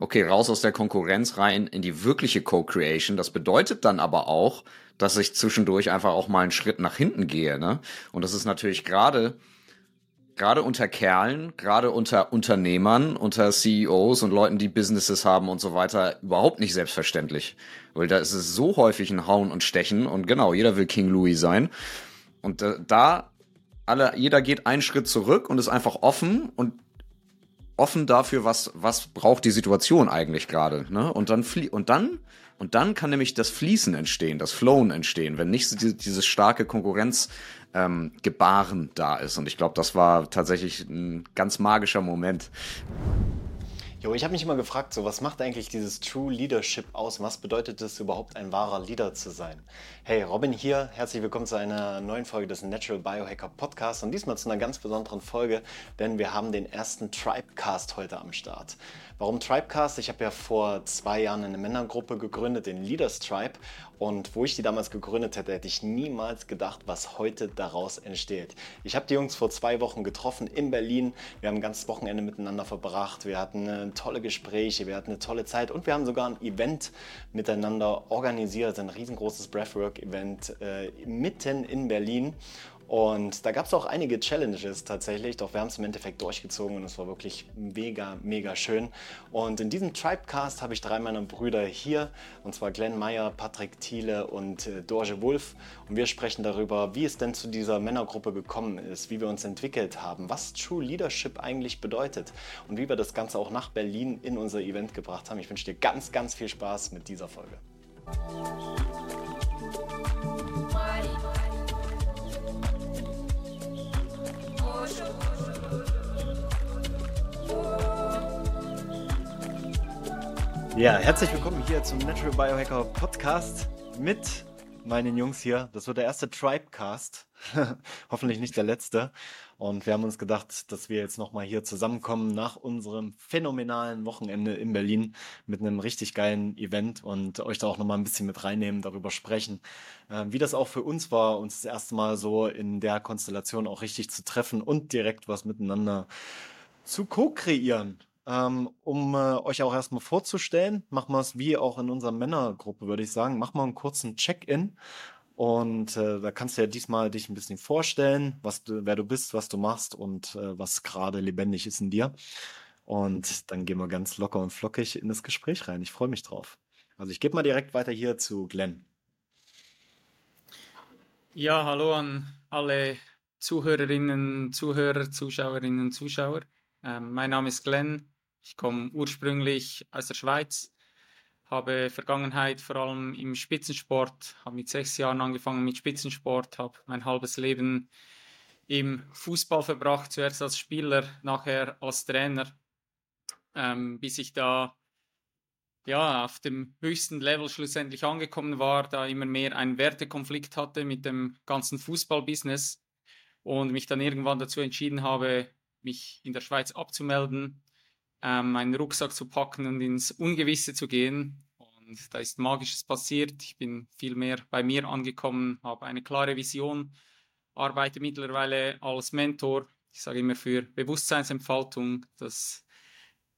okay, raus aus der Konkurrenz rein in die wirkliche Co-Creation. Das bedeutet dann aber auch, dass ich zwischendurch einfach auch mal einen Schritt nach hinten gehe. Ne? Und das ist natürlich gerade gerade unter Kerlen, gerade unter Unternehmern, unter CEOs und Leuten, die Businesses haben und so weiter, überhaupt nicht selbstverständlich. Weil da ist es so häufig ein Hauen und Stechen und genau, jeder will King Louis sein. Und äh, da alle, jeder geht einen Schritt zurück und ist einfach offen und offen dafür, was, was braucht die Situation eigentlich gerade. Ne? Und dann flie und dann und dann kann nämlich das Fließen entstehen, das Flowen entstehen, wenn nicht dieses starke Konkurrenz ähm, Gebaren da ist. Und ich glaube, das war tatsächlich ein ganz magischer Moment. Jo, ich habe mich immer gefragt, so was macht eigentlich dieses True Leadership aus? Was bedeutet es überhaupt, ein wahrer Leader zu sein? Hey, Robin hier, herzlich willkommen zu einer neuen Folge des Natural Biohacker Podcasts und diesmal zu einer ganz besonderen Folge, denn wir haben den ersten Tribecast heute am Start. Warum Tribecast? Ich habe ja vor zwei Jahren eine Männergruppe gegründet, den Leaders Tribe. Und wo ich die damals gegründet hätte, hätte ich niemals gedacht, was heute daraus entsteht. Ich habe die Jungs vor zwei Wochen getroffen in Berlin. Wir haben ein ganzes Wochenende miteinander verbracht. Wir hatten tolle Gespräche, wir hatten eine tolle Zeit und wir haben sogar ein Event miteinander organisiert, ein riesengroßes Breathwork-Event äh, mitten in Berlin. Und da gab es auch einige Challenges tatsächlich, doch wir haben es im Endeffekt durchgezogen und es war wirklich mega, mega schön. Und in diesem Tribecast habe ich drei meiner Brüder hier, und zwar Glenn Meyer, Patrick Thiele und äh, Dorje Wulff. Und wir sprechen darüber, wie es denn zu dieser Männergruppe gekommen ist, wie wir uns entwickelt haben, was True Leadership eigentlich bedeutet und wie wir das Ganze auch nach Berlin in unser Event gebracht haben. Ich wünsche dir ganz, ganz viel Spaß mit dieser Folge. Ja, herzlich willkommen hier zum Natural Biohacker Podcast mit meinen Jungs hier. Das wird der erste Tribecast. Hoffentlich nicht der letzte. Und wir haben uns gedacht, dass wir jetzt nochmal hier zusammenkommen nach unserem phänomenalen Wochenende in Berlin mit einem richtig geilen Event und euch da auch nochmal ein bisschen mit reinnehmen, darüber sprechen, äh, wie das auch für uns war, uns das erste Mal so in der Konstellation auch richtig zu treffen und direkt was miteinander zu co-kreieren. Ähm, um äh, euch auch erstmal vorzustellen, machen wir es wie auch in unserer Männergruppe, würde ich sagen. Machen wir einen kurzen Check-in. Und äh, da kannst du ja diesmal dich ein bisschen vorstellen, was du, wer du bist, was du machst und äh, was gerade lebendig ist in dir. Und dann gehen wir ganz locker und flockig in das Gespräch rein. Ich freue mich drauf. Also ich gebe mal direkt weiter hier zu Glenn. Ja, hallo an alle Zuhörerinnen, Zuhörer, Zuschauerinnen, Zuschauer. Ähm, mein Name ist Glenn. Ich komme ursprünglich aus der Schweiz, habe Vergangenheit vor allem im Spitzensport, habe mit sechs Jahren angefangen mit Spitzensport, habe mein halbes Leben im Fußball verbracht, zuerst als Spieler, nachher als Trainer, ähm, bis ich da ja, auf dem höchsten Level schlussendlich angekommen war, da immer mehr einen Wertekonflikt hatte mit dem ganzen Fußballbusiness und mich dann irgendwann dazu entschieden habe, mich in der Schweiz abzumelden ähm, meinen Rucksack zu packen und ins Ungewisse zu gehen. Und da ist Magisches passiert. Ich bin viel mehr bei mir angekommen, habe eine klare Vision, arbeite mittlerweile als Mentor. Ich sage immer für Bewusstseinsentfaltung. Das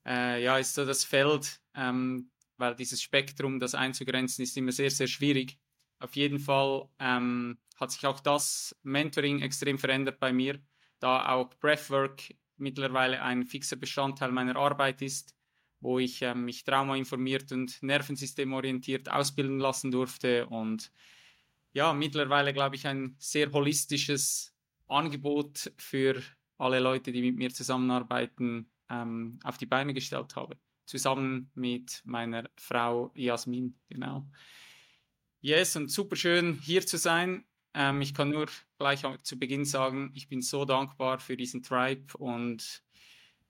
äh, ja, ist so das Feld, ähm, weil dieses Spektrum, das einzugrenzen, ist immer sehr, sehr schwierig. Auf jeden Fall ähm, hat sich auch das Mentoring extrem verändert bei mir, da auch Breathwork mittlerweile ein fixer Bestandteil meiner Arbeit ist, wo ich äh, mich traumainformiert und nervensystemorientiert ausbilden lassen durfte und ja, mittlerweile glaube ich ein sehr holistisches Angebot für alle Leute, die mit mir zusammenarbeiten, ähm, auf die Beine gestellt habe. Zusammen mit meiner Frau Jasmin, genau. Yes, und super schön hier zu sein. Ähm, ich kann nur gleich zu Beginn sagen, ich bin so dankbar für diesen Tribe und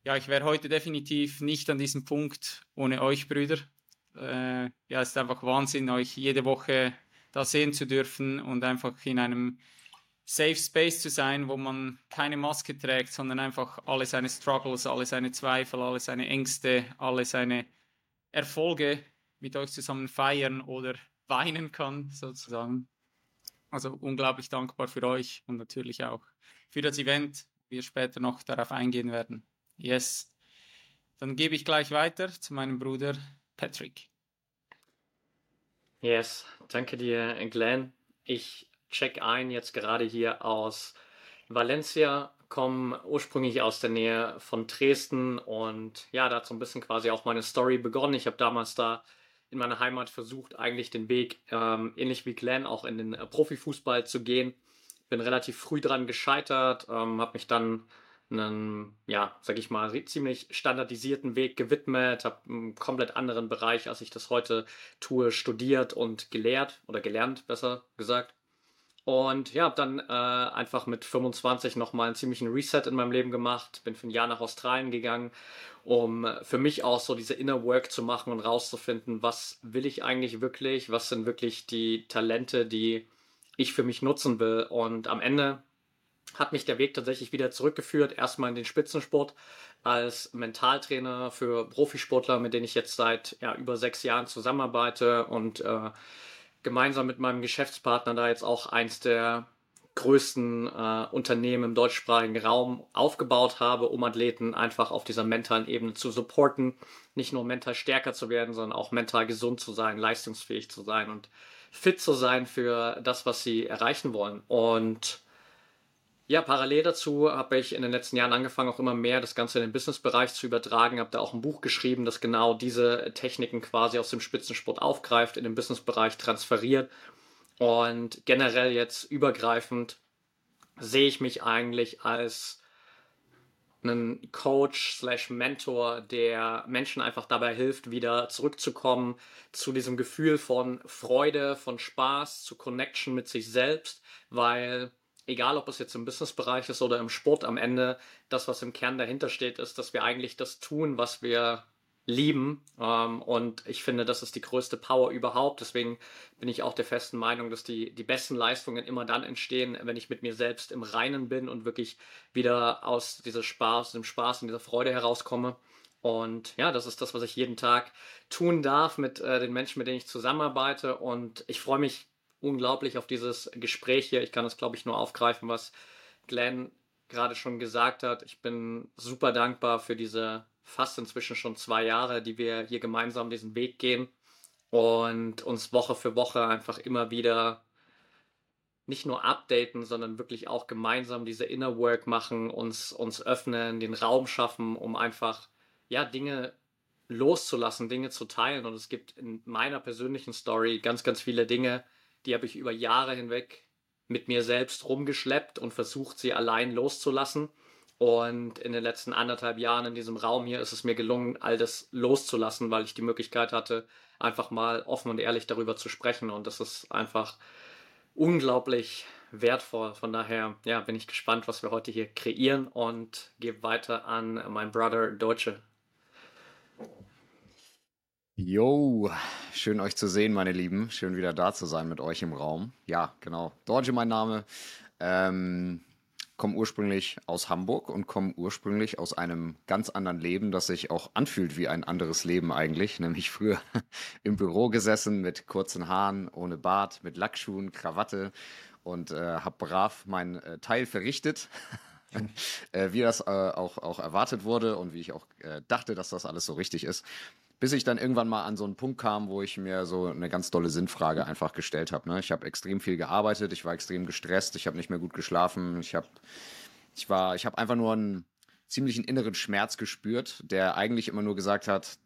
ja, ich wäre heute definitiv nicht an diesem Punkt ohne euch, Brüder. Äh, ja, es ist einfach Wahnsinn, euch jede Woche da sehen zu dürfen und einfach in einem Safe Space zu sein, wo man keine Maske trägt, sondern einfach alle seine Struggles, alle seine Zweifel, alle seine Ängste, alle seine Erfolge mit euch zusammen feiern oder weinen kann, sozusagen. Also unglaublich dankbar für euch und natürlich auch für das Event. Wir später noch darauf eingehen werden. Yes. dann gebe ich gleich weiter zu meinem Bruder Patrick. Yes, danke dir, Glenn. Ich check ein jetzt gerade hier aus Valencia, komme ursprünglich aus der Nähe von Dresden und ja, da hat so ein bisschen quasi auch meine Story begonnen. Ich habe damals da in meiner Heimat versucht, eigentlich den Weg, ähm, ähnlich wie Glenn, auch in den äh, Profifußball zu gehen. Bin relativ früh dran gescheitert, ähm, habe mich dann einen, ja, sag ich mal, ziemlich standardisierten Weg gewidmet, habe einen komplett anderen Bereich, als ich das heute tue, studiert und gelehrt oder gelernt, besser gesagt. Und ja, habe dann äh, einfach mit 25 nochmal einen ziemlichen Reset in meinem Leben gemacht, bin für ein Jahr nach Australien gegangen, um für mich auch so diese Inner Work zu machen und rauszufinden, was will ich eigentlich wirklich, was sind wirklich die Talente, die ich für mich nutzen will. Und am Ende hat mich der Weg tatsächlich wieder zurückgeführt, erstmal in den Spitzensport als Mentaltrainer für Profisportler, mit denen ich jetzt seit ja, über sechs Jahren zusammenarbeite. Und äh, gemeinsam mit meinem Geschäftspartner da jetzt auch eins der größten äh, Unternehmen im deutschsprachigen Raum aufgebaut habe, um Athleten einfach auf dieser mentalen Ebene zu supporten, nicht nur mental stärker zu werden, sondern auch mental gesund zu sein, leistungsfähig zu sein und fit zu sein für das, was sie erreichen wollen. Und ja, parallel dazu habe ich in den letzten Jahren angefangen, auch immer mehr das Ganze in den Businessbereich zu übertragen. Habe da auch ein Buch geschrieben, das genau diese Techniken quasi aus dem Spitzensport aufgreift, in den Businessbereich transferiert. Und generell jetzt übergreifend sehe ich mich eigentlich als einen Coach slash Mentor, der Menschen einfach dabei hilft, wieder zurückzukommen zu diesem Gefühl von Freude, von Spaß, zu Connection mit sich selbst, weil egal ob es jetzt im Businessbereich ist oder im Sport, am Ende das, was im Kern dahinter steht, ist, dass wir eigentlich das tun, was wir lieben. Ähm, und ich finde, das ist die größte Power überhaupt. Deswegen bin ich auch der festen Meinung, dass die, die besten Leistungen immer dann entstehen, wenn ich mit mir selbst im Reinen bin und wirklich wieder aus dieser Spaß, dem Spaß und dieser Freude herauskomme. Und ja, das ist das, was ich jeden Tag tun darf mit äh, den Menschen, mit denen ich zusammenarbeite. Und ich freue mich unglaublich auf dieses Gespräch hier. Ich kann es, glaube ich, nur aufgreifen, was Glenn gerade schon gesagt hat. Ich bin super dankbar für diese fast inzwischen schon zwei Jahre, die wir hier gemeinsam diesen Weg gehen und uns Woche für Woche einfach immer wieder nicht nur updaten, sondern wirklich auch gemeinsam diese Inner Work machen, uns, uns öffnen, den Raum schaffen, um einfach ja Dinge loszulassen, Dinge zu teilen. Und es gibt in meiner persönlichen Story ganz, ganz viele Dinge, die habe ich über Jahre hinweg mit mir selbst rumgeschleppt und versucht, sie allein loszulassen. Und in den letzten anderthalb Jahren in diesem Raum hier ist es mir gelungen, all das loszulassen, weil ich die Möglichkeit hatte, einfach mal offen und ehrlich darüber zu sprechen. Und das ist einfach unglaublich wertvoll. Von daher ja, bin ich gespannt, was wir heute hier kreieren und gebe weiter an meinen Brother Deutsche. Yo, schön euch zu sehen, meine Lieben. Schön wieder da zu sein mit euch im Raum. Ja, genau. Dorje mein Name. Ähm, komme ursprünglich aus Hamburg und komme ursprünglich aus einem ganz anderen Leben, das sich auch anfühlt wie ein anderes Leben eigentlich. Nämlich früher im Büro gesessen mit kurzen Haaren, ohne Bart, mit Lackschuhen, Krawatte und äh, habe brav mein äh, Teil verrichtet. äh, wie das äh, auch, auch erwartet wurde und wie ich auch äh, dachte, dass das alles so richtig ist bis ich dann irgendwann mal an so einen Punkt kam, wo ich mir so eine ganz dolle Sinnfrage einfach gestellt habe. Ne? Ich habe extrem viel gearbeitet, ich war extrem gestresst, ich habe nicht mehr gut geschlafen, ich habe ich war, ich habe einfach nur einen ziemlichen inneren Schmerz gespürt, der eigentlich immer nur gesagt hat,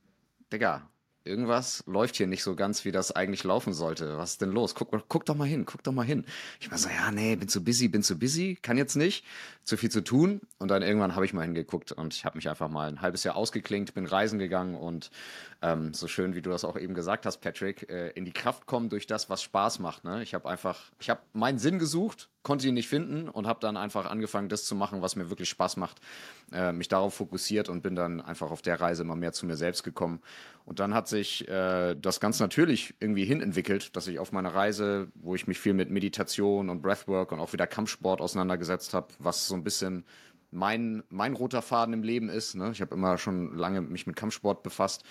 Digga, irgendwas läuft hier nicht so ganz, wie das eigentlich laufen sollte. Was ist denn los? Guck, guck doch mal hin, guck doch mal hin. Ich war so, ja, nee, bin zu busy, bin zu busy, kann jetzt nicht, zu viel zu tun. Und dann irgendwann habe ich mal hingeguckt und ich habe mich einfach mal ein halbes Jahr ausgeklinkt, bin reisen gegangen und ähm, so schön, wie du das auch eben gesagt hast, Patrick, äh, in die Kraft kommen durch das, was Spaß macht. Ne? Ich habe einfach, ich habe meinen Sinn gesucht, konnte ihn nicht finden und habe dann einfach angefangen, das zu machen, was mir wirklich Spaß macht, äh, mich darauf fokussiert und bin dann einfach auf der Reise immer mehr zu mir selbst gekommen. Und dann hat sich äh, das ganz natürlich irgendwie hinentwickelt, dass ich auf meiner Reise, wo ich mich viel mit Meditation und Breathwork und auch wieder Kampfsport auseinandergesetzt habe, was so ein bisschen mein, mein roter Faden im Leben ist. Ne? Ich habe immer schon lange mich mit Kampfsport befasst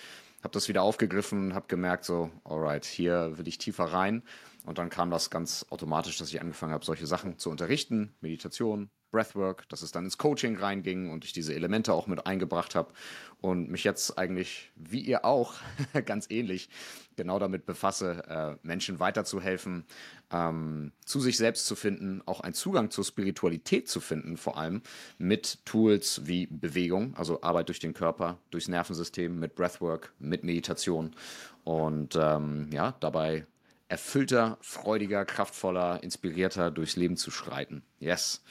habe das wieder aufgegriffen habe gemerkt, so, alright, hier will ich tiefer rein. Und dann kam das ganz automatisch, dass ich angefangen habe, solche Sachen zu unterrichten, Meditation, Breathwork, dass es dann ins Coaching reinging und ich diese Elemente auch mit eingebracht habe und mich jetzt eigentlich, wie ihr auch, ganz ähnlich, genau damit befasse, äh, Menschen weiterzuhelfen, ähm, zu sich selbst zu finden, auch einen Zugang zur Spiritualität zu finden, vor allem mit Tools wie Bewegung, also Arbeit durch den Körper, durchs Nervensystem, mit Breathwork, mit Meditation und ähm, ja, dabei erfüllter, freudiger, kraftvoller, inspirierter durchs Leben zu schreiten. Yes.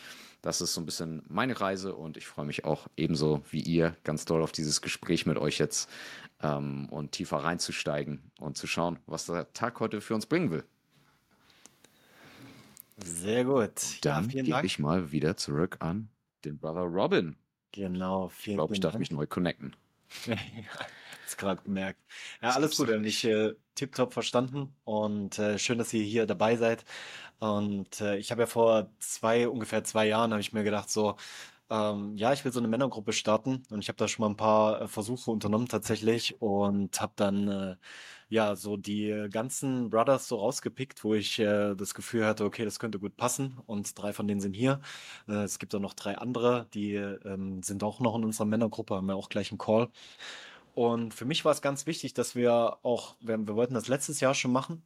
Das ist so ein bisschen meine Reise und ich freue mich auch ebenso wie ihr ganz doll auf dieses Gespräch mit euch jetzt ähm, und tiefer reinzusteigen und zu schauen, was der Tag heute für uns bringen will. Sehr gut. Dann ja, gebe ich mal wieder zurück an den Brother Robin. Genau, vielen Ich glaube, ich darf mich neu connecten. Jetzt gerade gemerkt. Ja, alles gut. Und ich äh, tipptopp verstanden und äh, schön, dass ihr hier dabei seid. Und äh, ich habe ja vor zwei, ungefähr zwei Jahren, habe ich mir gedacht, so, ähm, ja, ich will so eine Männergruppe starten und ich habe da schon mal ein paar äh, Versuche unternommen tatsächlich und habe dann äh, ja so die ganzen Brothers so rausgepickt, wo ich äh, das Gefühl hatte, okay, das könnte gut passen und drei von denen sind hier. Äh, es gibt auch noch drei andere, die ähm, sind auch noch in unserer Männergruppe, haben wir auch gleich einen Call. Und für mich war es ganz wichtig, dass wir auch, wir, wir wollten das letztes Jahr schon machen,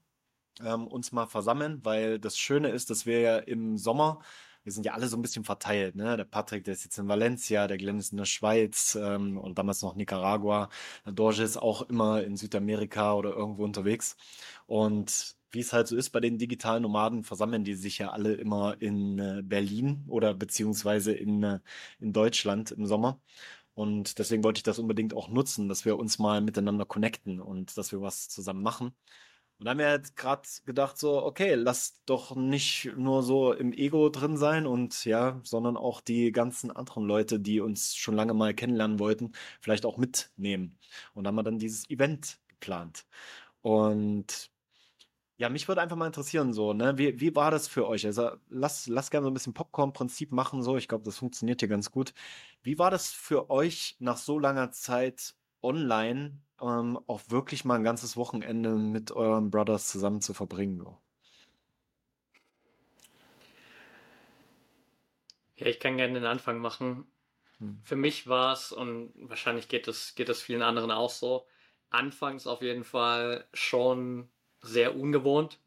ähm, uns mal versammeln, weil das Schöne ist, dass wir ja im Sommer, wir sind ja alle so ein bisschen verteilt, ne? Der Patrick, der ist jetzt in Valencia, der Glenn ist in der Schweiz ähm, und damals noch Nicaragua. Der Dorje ist auch immer in Südamerika oder irgendwo unterwegs. Und wie es halt so ist bei den digitalen Nomaden, versammeln die sich ja alle immer in äh, Berlin oder beziehungsweise in, äh, in Deutschland im Sommer. Und deswegen wollte ich das unbedingt auch nutzen, dass wir uns mal miteinander connecten und dass wir was zusammen machen. Und da haben wir jetzt gerade gedacht, so, okay, lass doch nicht nur so im Ego drin sein und ja, sondern auch die ganzen anderen Leute, die uns schon lange mal kennenlernen wollten, vielleicht auch mitnehmen. Und da haben wir dann dieses Event geplant. Und ja, mich würde einfach mal interessieren, so, ne, wie, wie war das für euch? Also, lass, lass gerne so ein bisschen Popcorn-Prinzip machen, so. Ich glaube, das funktioniert hier ganz gut. Wie war das für euch nach so langer Zeit online, ähm, auch wirklich mal ein ganzes Wochenende mit euren Brothers zusammen zu verbringen, so? Ja, ich kann gerne den Anfang machen. Hm. Für mich war es, und wahrscheinlich geht es, geht es vielen anderen auch so, anfangs auf jeden Fall schon sehr ungewohnt.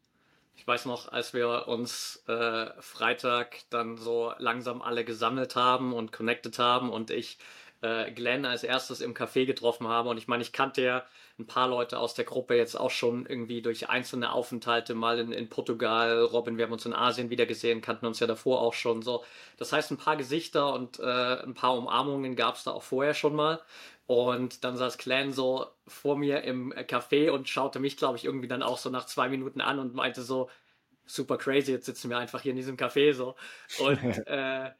Ich weiß noch, als wir uns äh, Freitag dann so langsam alle gesammelt haben und connected haben und ich äh, Glenn als erstes im Café getroffen habe. Und ich meine, ich kannte ja ein paar Leute aus der Gruppe jetzt auch schon irgendwie durch einzelne Aufenthalte mal in, in Portugal. Robin, wir haben uns in Asien wieder gesehen, kannten uns ja davor auch schon so. Das heißt, ein paar Gesichter und äh, ein paar Umarmungen gab es da auch vorher schon mal. Und dann saß Clan so vor mir im Café und schaute mich, glaube ich, irgendwie dann auch so nach zwei Minuten an und meinte so, super crazy, jetzt sitzen wir einfach hier in diesem Café so und äh,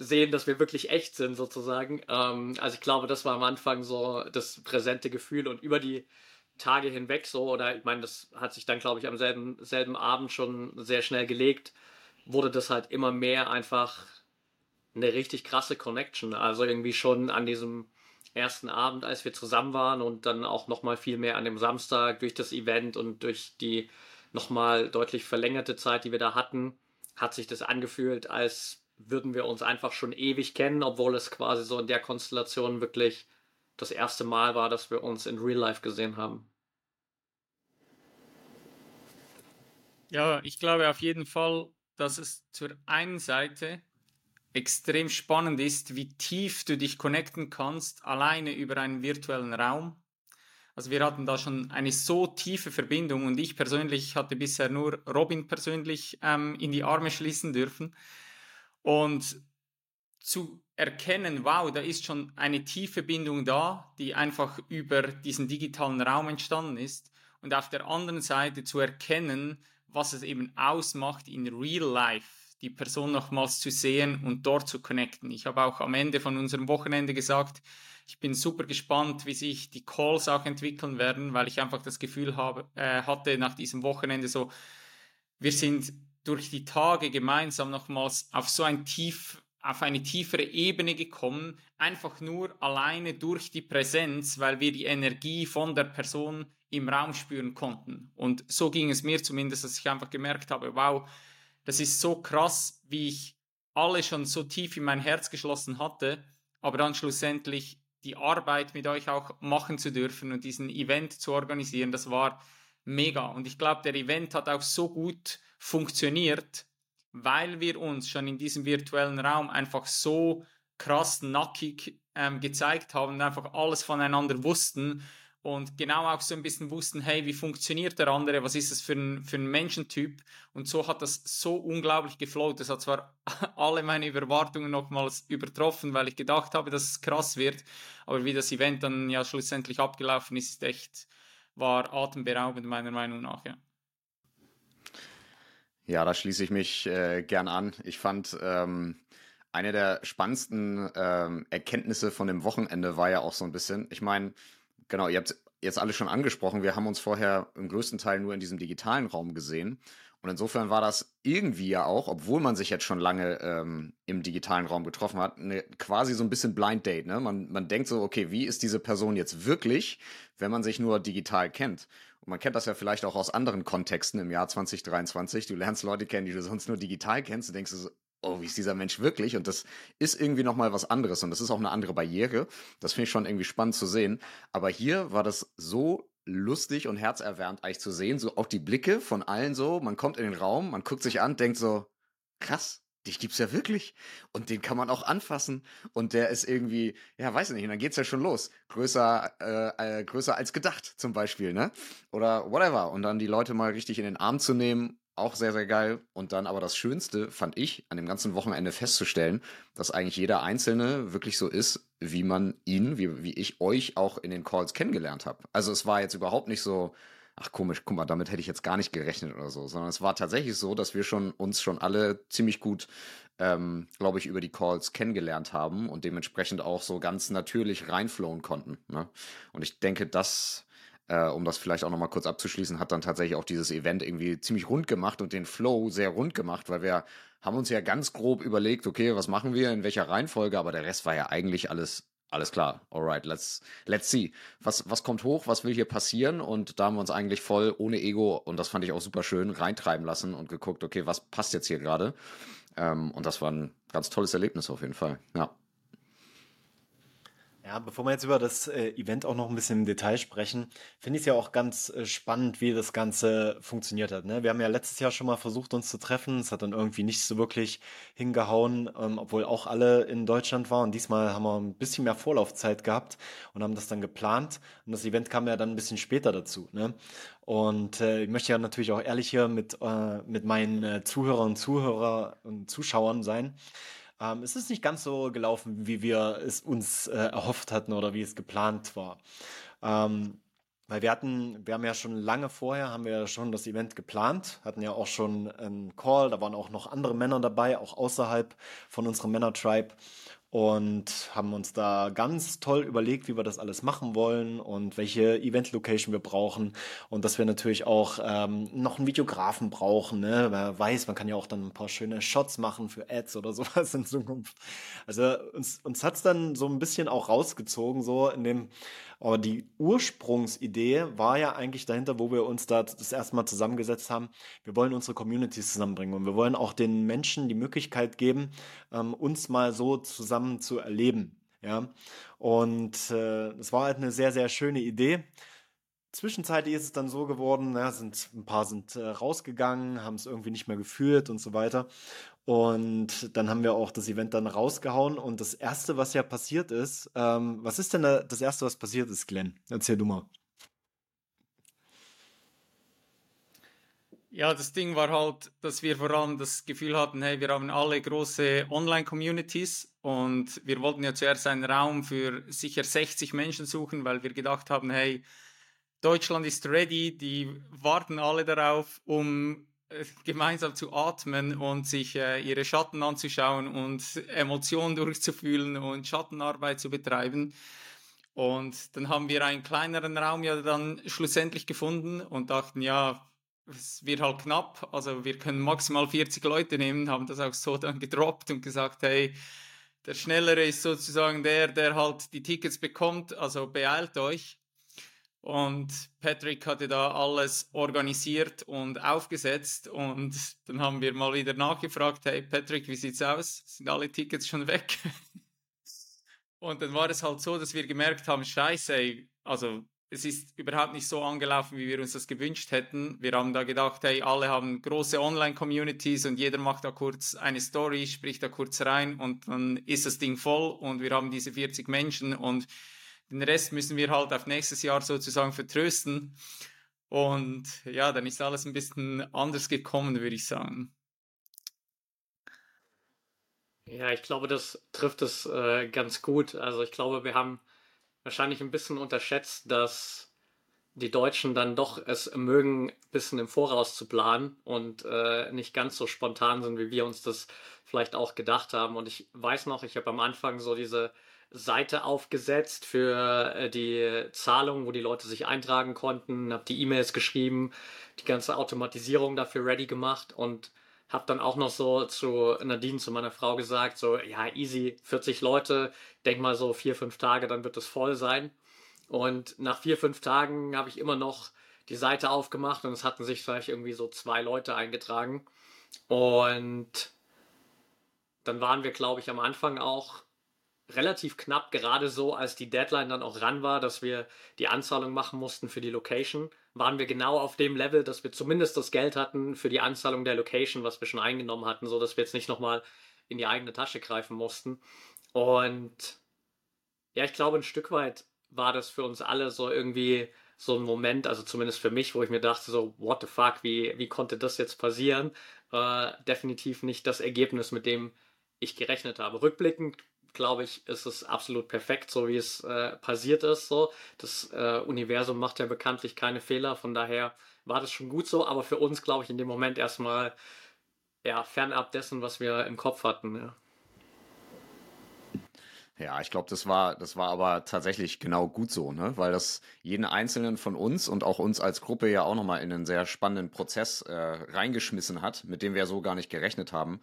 sehen, dass wir wirklich echt sind sozusagen. Ähm, also ich glaube, das war am Anfang so das präsente Gefühl und über die Tage hinweg so, oder ich meine, das hat sich dann, glaube ich, am selben, selben Abend schon sehr schnell gelegt, wurde das halt immer mehr einfach eine richtig krasse Connection. Also irgendwie schon an diesem ersten Abend, als wir zusammen waren und dann auch nochmal viel mehr an dem Samstag durch das Event und durch die nochmal deutlich verlängerte Zeit, die wir da hatten, hat sich das angefühlt, als würden wir uns einfach schon ewig kennen, obwohl es quasi so in der Konstellation wirklich das erste Mal war, dass wir uns in Real Life gesehen haben. Ja, ich glaube auf jeden Fall, dass es zur einen Seite extrem spannend ist, wie tief du dich connecten kannst, alleine über einen virtuellen Raum. Also wir hatten da schon eine so tiefe Verbindung und ich persönlich hatte bisher nur Robin persönlich ähm, in die Arme schließen dürfen. Und zu erkennen, wow, da ist schon eine tiefe Bindung da, die einfach über diesen digitalen Raum entstanden ist. Und auf der anderen Seite zu erkennen, was es eben ausmacht in Real Life die Person nochmals zu sehen und dort zu connecten. Ich habe auch am Ende von unserem Wochenende gesagt, ich bin super gespannt, wie sich die Calls auch entwickeln werden, weil ich einfach das Gefühl habe, äh, hatte nach diesem Wochenende so, wir sind durch die Tage gemeinsam nochmals auf so ein tief, auf eine tiefere Ebene gekommen, einfach nur alleine durch die Präsenz, weil wir die Energie von der Person im Raum spüren konnten. Und so ging es mir zumindest, dass ich einfach gemerkt habe, wow, das ist so krass, wie ich alle schon so tief in mein Herz geschlossen hatte, aber dann schlussendlich die Arbeit mit euch auch machen zu dürfen und diesen Event zu organisieren, das war mega. Und ich glaube, der Event hat auch so gut funktioniert, weil wir uns schon in diesem virtuellen Raum einfach so krass nackig ähm, gezeigt haben und einfach alles voneinander wussten und genau auch so ein bisschen wussten, hey, wie funktioniert der andere, was ist das für ein, für ein Menschentyp und so hat das so unglaublich geflowt. Das hat zwar alle meine Erwartungen nochmals übertroffen, weil ich gedacht habe, dass es krass wird, aber wie das Event dann ja schlussendlich abgelaufen ist, ist echt, war atemberaubend meiner Meinung nach, ja. Ja, da schließe ich mich äh, gern an. Ich fand, ähm, eine der spannendsten ähm, Erkenntnisse von dem Wochenende war ja auch so ein bisschen, ich meine, genau, ihr habt jetzt alle schon angesprochen, wir haben uns vorher im größten Teil nur in diesem digitalen Raum gesehen. Und insofern war das irgendwie ja auch, obwohl man sich jetzt schon lange ähm, im digitalen Raum getroffen hat, ne, quasi so ein bisschen Blind Date. Ne? Man, man denkt so, okay, wie ist diese Person jetzt wirklich, wenn man sich nur digital kennt? Und man kennt das ja vielleicht auch aus anderen Kontexten im Jahr 2023. Du lernst Leute kennen, die du sonst nur digital kennst. Du denkst so, oh, wie ist dieser Mensch wirklich? Und das ist irgendwie nochmal was anderes und das ist auch eine andere Barriere. Das finde ich schon irgendwie spannend zu sehen. Aber hier war das so lustig und herzerwärmend eigentlich zu sehen, so auch die Blicke von allen so. Man kommt in den Raum, man guckt sich an, denkt so, krass, dich gibt's ja wirklich. Und den kann man auch anfassen. Und der ist irgendwie, ja, weiß ich nicht, und dann geht's ja schon los. Größer, äh, äh, größer als gedacht, zum Beispiel, ne? Oder whatever. Und dann die Leute mal richtig in den Arm zu nehmen auch sehr, sehr geil. Und dann aber das Schönste fand ich, an dem ganzen Wochenende festzustellen, dass eigentlich jeder Einzelne wirklich so ist, wie man ihn, wie, wie ich euch auch in den Calls kennengelernt habe. Also es war jetzt überhaupt nicht so, ach komisch, guck mal, damit hätte ich jetzt gar nicht gerechnet oder so, sondern es war tatsächlich so, dass wir schon uns schon alle ziemlich gut, ähm, glaube ich, über die Calls kennengelernt haben und dementsprechend auch so ganz natürlich reinflowen konnten. Ne? Und ich denke, das äh, um das vielleicht auch nochmal kurz abzuschließen, hat dann tatsächlich auch dieses Event irgendwie ziemlich rund gemacht und den Flow sehr rund gemacht, weil wir haben uns ja ganz grob überlegt, okay, was machen wir, in welcher Reihenfolge, aber der Rest war ja eigentlich alles alles klar, alright, let's, let's see. Was, was kommt hoch, was will hier passieren? Und da haben wir uns eigentlich voll ohne Ego, und das fand ich auch super schön, reintreiben lassen und geguckt, okay, was passt jetzt hier gerade? Ähm, und das war ein ganz tolles Erlebnis auf jeden Fall, ja. Ja, bevor wir jetzt über das äh, Event auch noch ein bisschen im Detail sprechen, finde ich es ja auch ganz äh, spannend, wie das Ganze funktioniert hat. Ne? Wir haben ja letztes Jahr schon mal versucht, uns zu treffen. Es hat dann irgendwie nicht so wirklich hingehauen, ähm, obwohl auch alle in Deutschland waren. Diesmal haben wir ein bisschen mehr Vorlaufzeit gehabt und haben das dann geplant. Und das Event kam ja dann ein bisschen später dazu. Ne? Und äh, ich möchte ja natürlich auch ehrlich hier mit, äh, mit meinen äh, Zuhörern und Zuhörer und Zuschauern sein. Ähm, es ist nicht ganz so gelaufen, wie wir es uns äh, erhofft hatten oder wie es geplant war. Ähm, weil wir hatten, wir haben ja schon lange vorher, haben wir ja schon das Event geplant, hatten ja auch schon einen Call, da waren auch noch andere Männer dabei, auch außerhalb von unserem Männer-Tribe und haben uns da ganz toll überlegt, wie wir das alles machen wollen und welche Event-Location wir brauchen und dass wir natürlich auch ähm, noch einen Videografen brauchen. Ne? Wer weiß, man kann ja auch dann ein paar schöne Shots machen für Ads oder sowas in Zukunft. Also uns, uns hat's dann so ein bisschen auch rausgezogen, so in dem, aber die Ursprungsidee war ja eigentlich dahinter, wo wir uns da das erste Mal zusammengesetzt haben. Wir wollen unsere Communities zusammenbringen und wir wollen auch den Menschen die Möglichkeit geben, ähm, uns mal so zusammen zu erleben. Ja, und äh, es war halt eine sehr, sehr schöne Idee. Zwischenzeitlich ist es dann so geworden, ja, sind, ein paar sind äh, rausgegangen, haben es irgendwie nicht mehr geführt und so weiter. Und dann haben wir auch das Event dann rausgehauen. Und das Erste, was ja passiert ist, ähm, was ist denn das Erste, was passiert ist, Glenn? Erzähl du mal. Ja, das Ding war halt, dass wir vor allem das Gefühl hatten, hey, wir haben alle große Online-Communities und wir wollten ja zuerst einen Raum für sicher 60 Menschen suchen, weil wir gedacht haben, hey, Deutschland ist ready, die warten alle darauf, um gemeinsam zu atmen und sich äh, ihre Schatten anzuschauen und Emotionen durchzufühlen und Schattenarbeit zu betreiben. Und dann haben wir einen kleineren Raum ja dann schlussendlich gefunden und dachten, ja, es wird halt knapp, also wir können maximal 40 Leute nehmen, haben das auch so dann gedroppt und gesagt, hey, der Schnellere ist sozusagen der, der halt die Tickets bekommt, also beeilt euch. Und Patrick hatte da alles organisiert und aufgesetzt. Und dann haben wir mal wieder nachgefragt, hey Patrick, wie sieht's aus? Sind alle Tickets schon weg? und dann war es halt so, dass wir gemerkt haben, scheiße, also es ist überhaupt nicht so angelaufen, wie wir uns das gewünscht hätten. Wir haben da gedacht, hey, alle haben große Online-Communities und jeder macht da kurz eine Story, spricht da kurz rein und dann ist das Ding voll und wir haben diese 40 Menschen und den Rest müssen wir halt auf nächstes Jahr sozusagen vertrösten. Und ja, dann ist alles ein bisschen anders gekommen, würde ich sagen. Ja, ich glaube, das trifft es äh, ganz gut. Also ich glaube, wir haben wahrscheinlich ein bisschen unterschätzt, dass die Deutschen dann doch es mögen, ein bisschen im Voraus zu planen und äh, nicht ganz so spontan sind, wie wir uns das vielleicht auch gedacht haben. Und ich weiß noch, ich habe am Anfang so diese Seite aufgesetzt für äh, die Zahlung, wo die Leute sich eintragen konnten, habe die E-Mails geschrieben, die ganze Automatisierung dafür ready gemacht und habe dann auch noch so zu Nadine, zu meiner Frau gesagt, so, ja, easy, 40 Leute, denk mal so vier, fünf Tage, dann wird es voll sein. Und nach vier, fünf Tagen habe ich immer noch die Seite aufgemacht und es hatten sich vielleicht irgendwie so zwei Leute eingetragen. Und dann waren wir, glaube ich, am Anfang auch relativ knapp, gerade so, als die Deadline dann auch ran war, dass wir die Anzahlung machen mussten für die Location, waren wir genau auf dem Level, dass wir zumindest das Geld hatten für die Anzahlung der Location, was wir schon eingenommen hatten, so dass wir jetzt nicht nochmal in die eigene Tasche greifen mussten. Und ja, ich glaube, ein Stück weit war das für uns alle so irgendwie so ein Moment, also zumindest für mich, wo ich mir dachte, so, what the fuck, wie, wie konnte das jetzt passieren? Äh, definitiv nicht das Ergebnis, mit dem ich gerechnet habe. Rückblickend glaube ich, ist es absolut perfekt, so wie es äh, passiert ist. So. Das äh, Universum macht ja bekanntlich keine Fehler, von daher war das schon gut so, aber für uns, glaube ich, in dem Moment erstmal ja, fernab dessen, was wir im Kopf hatten. Ja. Ja, ich glaube, das war, das war aber tatsächlich genau gut so, ne? Weil das jeden einzelnen von uns und auch uns als Gruppe ja auch nochmal in einen sehr spannenden Prozess äh, reingeschmissen hat, mit dem wir so gar nicht gerechnet haben.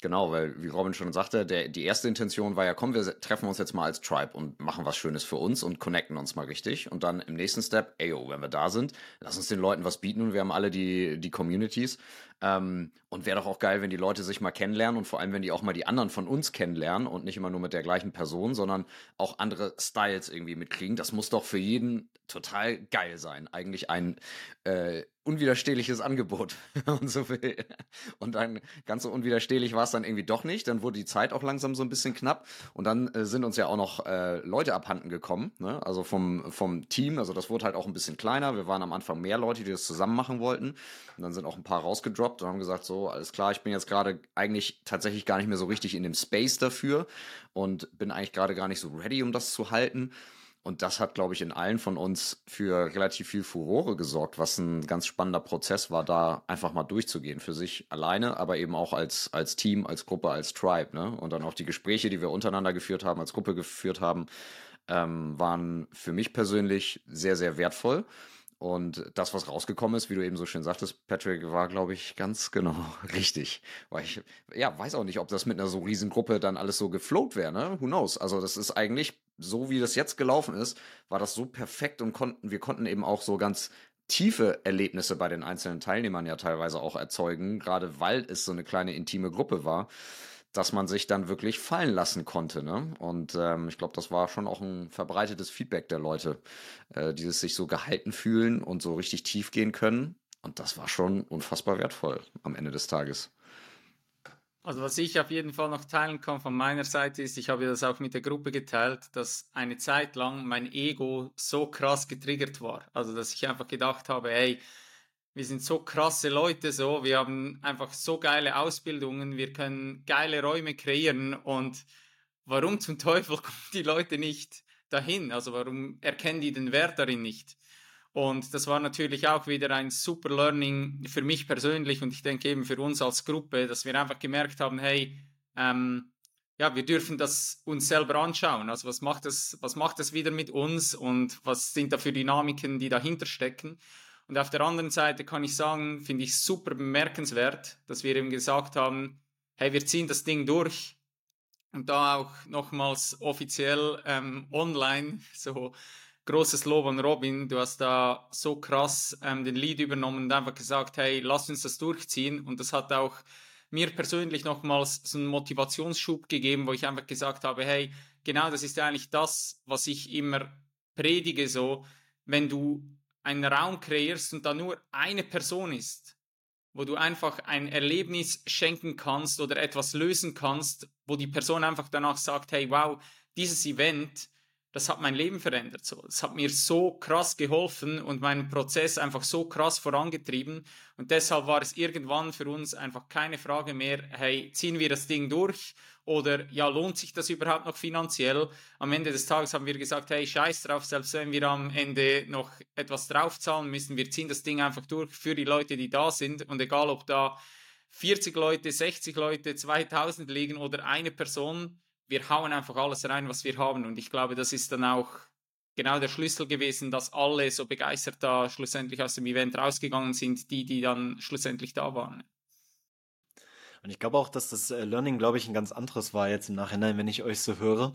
Genau, weil wie Robin schon sagte, der, die erste Intention war ja, komm, wir treffen uns jetzt mal als Tribe und machen was Schönes für uns und connecten uns mal richtig. Und dann im nächsten Step, ey, wenn wir da sind, lass uns den Leuten was bieten und wir haben alle die, die Communities. Ähm, und wäre doch auch geil, wenn die Leute sich mal kennenlernen und vor allem, wenn die auch mal die anderen von uns kennenlernen und nicht immer nur mit der gleichen Person, sondern auch andere Styles irgendwie mitkriegen. Das muss doch für jeden total geil sein. Eigentlich ein äh, unwiderstehliches Angebot, man so will. Und dann ganz so unwiderstehlich war es dann irgendwie doch nicht. Dann wurde die Zeit auch langsam so ein bisschen knapp. Und dann äh, sind uns ja auch noch äh, Leute abhanden gekommen. Ne? Also vom, vom Team. Also das wurde halt auch ein bisschen kleiner. Wir waren am Anfang mehr Leute, die das zusammen machen wollten. Und dann sind auch ein paar rausgedroppt und haben gesagt, so, alles klar, ich bin jetzt gerade eigentlich tatsächlich gar nicht mehr so richtig in dem Space dafür und bin eigentlich gerade gar nicht so ready, um das zu halten. Und das hat, glaube ich, in allen von uns für relativ viel Furore gesorgt, was ein ganz spannender Prozess war, da einfach mal durchzugehen. Für sich alleine, aber eben auch als, als Team, als Gruppe, als Tribe. Ne? Und dann auch die Gespräche, die wir untereinander geführt haben, als Gruppe geführt haben, ähm, waren für mich persönlich sehr, sehr wertvoll. Und das, was rausgekommen ist, wie du eben so schön sagtest, Patrick, war, glaube ich, ganz genau richtig. Weil ich, ja, weiß auch nicht, ob das mit einer so riesen Gruppe dann alles so gefloat wäre, ne? Who knows? Also, das ist eigentlich, so wie das jetzt gelaufen ist, war das so perfekt und konnten, wir konnten eben auch so ganz tiefe Erlebnisse bei den einzelnen Teilnehmern ja teilweise auch erzeugen, gerade weil es so eine kleine intime Gruppe war dass man sich dann wirklich fallen lassen konnte. Ne? Und ähm, ich glaube, das war schon auch ein verbreitetes Feedback der Leute, äh, die sich so gehalten fühlen und so richtig tief gehen können. Und das war schon unfassbar wertvoll am Ende des Tages. Also was ich auf jeden Fall noch teilen kann von meiner Seite ist, ich habe das auch mit der Gruppe geteilt, dass eine Zeit lang mein Ego so krass getriggert war. Also dass ich einfach gedacht habe, hey, wir sind so krasse Leute so, wir haben einfach so geile Ausbildungen, wir können geile Räume kreieren und warum zum Teufel kommen die Leute nicht dahin? Also warum erkennen die den Wert darin nicht? Und das war natürlich auch wieder ein super Learning für mich persönlich und ich denke eben für uns als Gruppe, dass wir einfach gemerkt haben, hey, ähm, ja, wir dürfen das uns selber anschauen. Also was macht das, was macht das wieder mit uns und was sind da für Dynamiken, die dahinter stecken? Und auf der anderen Seite kann ich sagen, finde ich super bemerkenswert, dass wir eben gesagt haben, hey, wir ziehen das Ding durch. Und da auch nochmals offiziell ähm, online, so großes Lob an Robin. Du hast da so krass ähm, den Lead übernommen und einfach gesagt, hey, lass uns das durchziehen. Und das hat auch mir persönlich nochmals so einen Motivationsschub gegeben, wo ich einfach gesagt habe, hey, genau das ist eigentlich das, was ich immer predige, so, wenn du einen Raum kreierst und da nur eine Person ist, wo du einfach ein Erlebnis schenken kannst oder etwas lösen kannst, wo die Person einfach danach sagt, hey, wow, dieses Event, das hat mein Leben verändert. So, es hat mir so krass geholfen und meinen Prozess einfach so krass vorangetrieben. Und deshalb war es irgendwann für uns einfach keine Frage mehr, hey, ziehen wir das Ding durch oder ja, lohnt sich das überhaupt noch finanziell? Am Ende des Tages haben wir gesagt, hey, scheiß drauf, selbst wenn wir am Ende noch etwas draufzahlen müssen, wir ziehen das Ding einfach durch für die Leute, die da sind. Und egal, ob da 40 Leute, 60 Leute, 2000 liegen oder eine Person, wir hauen einfach alles rein, was wir haben. Und ich glaube, das ist dann auch genau der Schlüssel gewesen, dass alle so begeistert da schlussendlich aus dem Event rausgegangen sind, die, die dann schlussendlich da waren. Und ich glaube auch, dass das äh, Learning, glaube ich, ein ganz anderes war jetzt im Nachhinein, wenn ich euch so höre.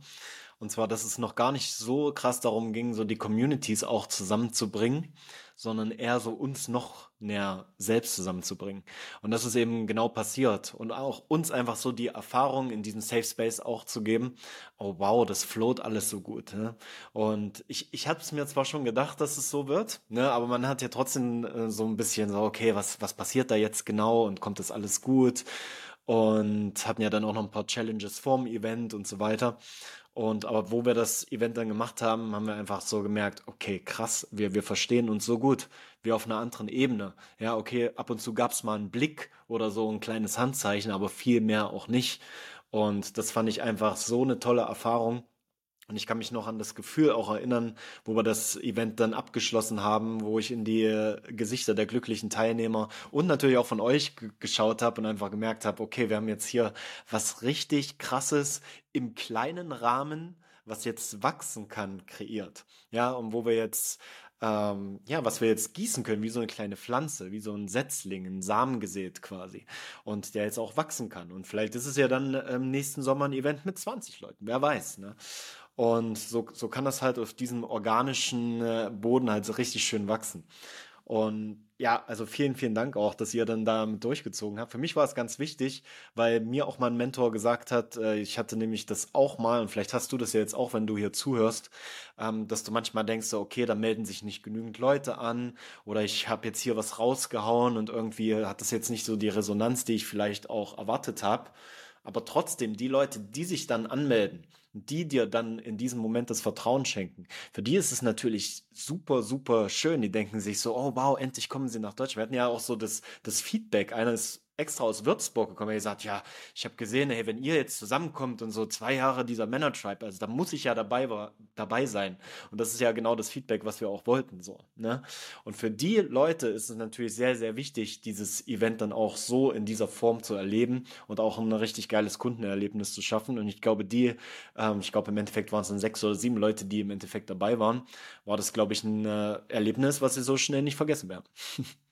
Und zwar, dass es noch gar nicht so krass darum ging, so die Communities auch zusammenzubringen, sondern eher so uns noch näher selbst zusammenzubringen. Und das ist eben genau passiert. Und auch uns einfach so die Erfahrung in diesem Safe Space auch zu geben. Oh wow, das float alles so gut. Ne? Und ich, ich habe es mir zwar schon gedacht, dass es so wird, ne? aber man hat ja trotzdem äh, so ein bisschen so, okay, was, was passiert da jetzt genau und kommt das alles gut? Und hatten ja dann auch noch ein paar Challenges vorm Event und so weiter. Und aber wo wir das Event dann gemacht haben, haben wir einfach so gemerkt, okay, krass, wir, wir verstehen uns so gut, wie auf einer anderen Ebene. Ja, okay, ab und zu gab es mal einen Blick oder so ein kleines Handzeichen, aber viel mehr auch nicht. Und das fand ich einfach so eine tolle Erfahrung. Und ich kann mich noch an das Gefühl auch erinnern, wo wir das Event dann abgeschlossen haben, wo ich in die äh, Gesichter der glücklichen Teilnehmer und natürlich auch von euch geschaut habe und einfach gemerkt habe, okay, wir haben jetzt hier was richtig krasses im kleinen Rahmen, was jetzt wachsen kann, kreiert. Ja, und wo wir jetzt ähm, ja, was wir jetzt gießen können, wie so eine kleine Pflanze, wie so ein Setzling, ein Samen gesät quasi. Und der jetzt auch wachsen kann. Und vielleicht ist es ja dann im nächsten Sommer ein Event mit 20 Leuten, wer weiß. Ne? Und so, so kann das halt auf diesem organischen äh, Boden halt so richtig schön wachsen. Und ja, also vielen, vielen Dank auch, dass ihr dann damit durchgezogen habt. Für mich war es ganz wichtig, weil mir auch mein Mentor gesagt hat, äh, ich hatte nämlich das auch mal, und vielleicht hast du das ja jetzt auch, wenn du hier zuhörst, ähm, dass du manchmal denkst, okay, da melden sich nicht genügend Leute an oder ich habe jetzt hier was rausgehauen und irgendwie hat das jetzt nicht so die Resonanz, die ich vielleicht auch erwartet habe. Aber trotzdem, die Leute, die sich dann anmelden, die dir dann in diesem Moment das Vertrauen schenken, für die ist es natürlich super, super schön. Die denken sich so, oh wow, endlich kommen sie nach Deutschland. Wir hatten ja auch so das, das Feedback eines extra aus Würzburg gekommen. Er gesagt, ja, ich habe gesehen, hey, wenn ihr jetzt zusammenkommt und so zwei Jahre dieser Männer Tribe, also da muss ich ja dabei war, dabei sein. Und das ist ja genau das Feedback, was wir auch wollten, so. Ne? Und für die Leute ist es natürlich sehr, sehr wichtig, dieses Event dann auch so in dieser Form zu erleben und auch ein richtig geiles Kundenerlebnis zu schaffen. Und ich glaube, die, ähm, ich glaube im Endeffekt waren es dann sechs oder sieben Leute, die im Endeffekt dabei waren, war das, glaube ich, ein äh, Erlebnis, was sie so schnell nicht vergessen werden.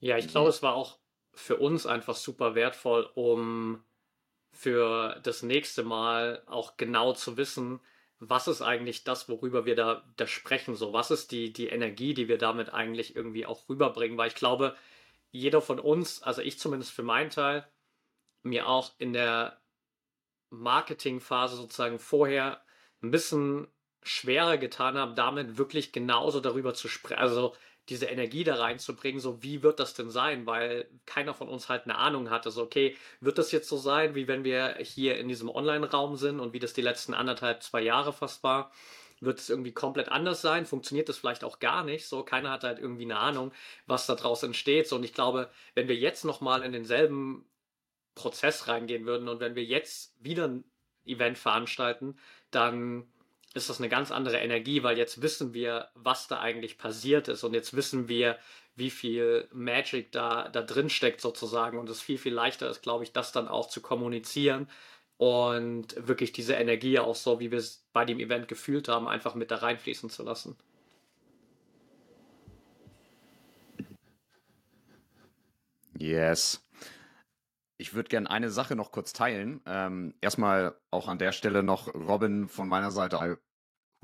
Ja, ich glaube, es war auch für uns einfach super wertvoll, um für das nächste Mal auch genau zu wissen, was ist eigentlich das, worüber wir da, da sprechen, so was ist die, die Energie, die wir damit eigentlich irgendwie auch rüberbringen, weil ich glaube, jeder von uns, also ich zumindest für meinen Teil, mir auch in der Marketingphase sozusagen vorher ein bisschen schwerer getan habe, damit wirklich genauso darüber zu sprechen, also diese Energie da reinzubringen, so wie wird das denn sein, weil keiner von uns halt eine Ahnung hatte, so okay, wird das jetzt so sein, wie wenn wir hier in diesem Online-Raum sind und wie das die letzten anderthalb, zwei Jahre fast war, wird es irgendwie komplett anders sein, funktioniert das vielleicht auch gar nicht, so? Keiner hat halt irgendwie eine Ahnung, was da draus entsteht, so. Und ich glaube, wenn wir jetzt nochmal in denselben Prozess reingehen würden und wenn wir jetzt wieder ein Event veranstalten, dann ist das eine ganz andere Energie, weil jetzt wissen wir, was da eigentlich passiert ist und jetzt wissen wir, wie viel Magic da, da drin steckt sozusagen und es viel, viel leichter ist, glaube ich, das dann auch zu kommunizieren und wirklich diese Energie auch so, wie wir es bei dem Event gefühlt haben, einfach mit da reinfließen zu lassen. Yes. Ich würde gerne eine Sache noch kurz teilen. Ähm, erstmal auch an der Stelle noch Robin von meiner Seite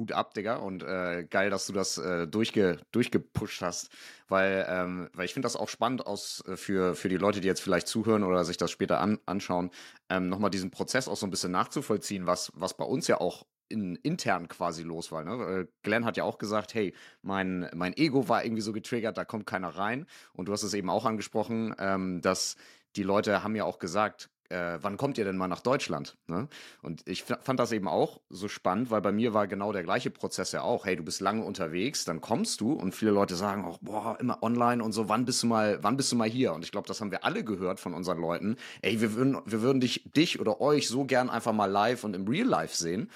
Hut ab, Digga. Und äh, geil, dass du das äh, durchge durchgepusht hast. Weil, ähm, weil ich finde das auch spannend aus äh, für, für die Leute, die jetzt vielleicht zuhören oder sich das später an, anschauen, ähm, nochmal diesen Prozess auch so ein bisschen nachzuvollziehen, was, was bei uns ja auch in, intern quasi los war. Ne? Glenn hat ja auch gesagt, hey, mein, mein Ego war irgendwie so getriggert, da kommt keiner rein. Und du hast es eben auch angesprochen, ähm, dass die Leute haben ja auch gesagt, äh, wann kommt ihr denn mal nach Deutschland? Ne? Und ich fand das eben auch so spannend, weil bei mir war genau der gleiche Prozess ja auch. Hey, du bist lange unterwegs, dann kommst du und viele Leute sagen auch, boah, immer online und so, wann bist du mal, wann bist du mal hier? Und ich glaube, das haben wir alle gehört von unseren Leuten. Ey, wir würden, wir würden dich, dich oder euch so gern einfach mal live und im Real Life sehen.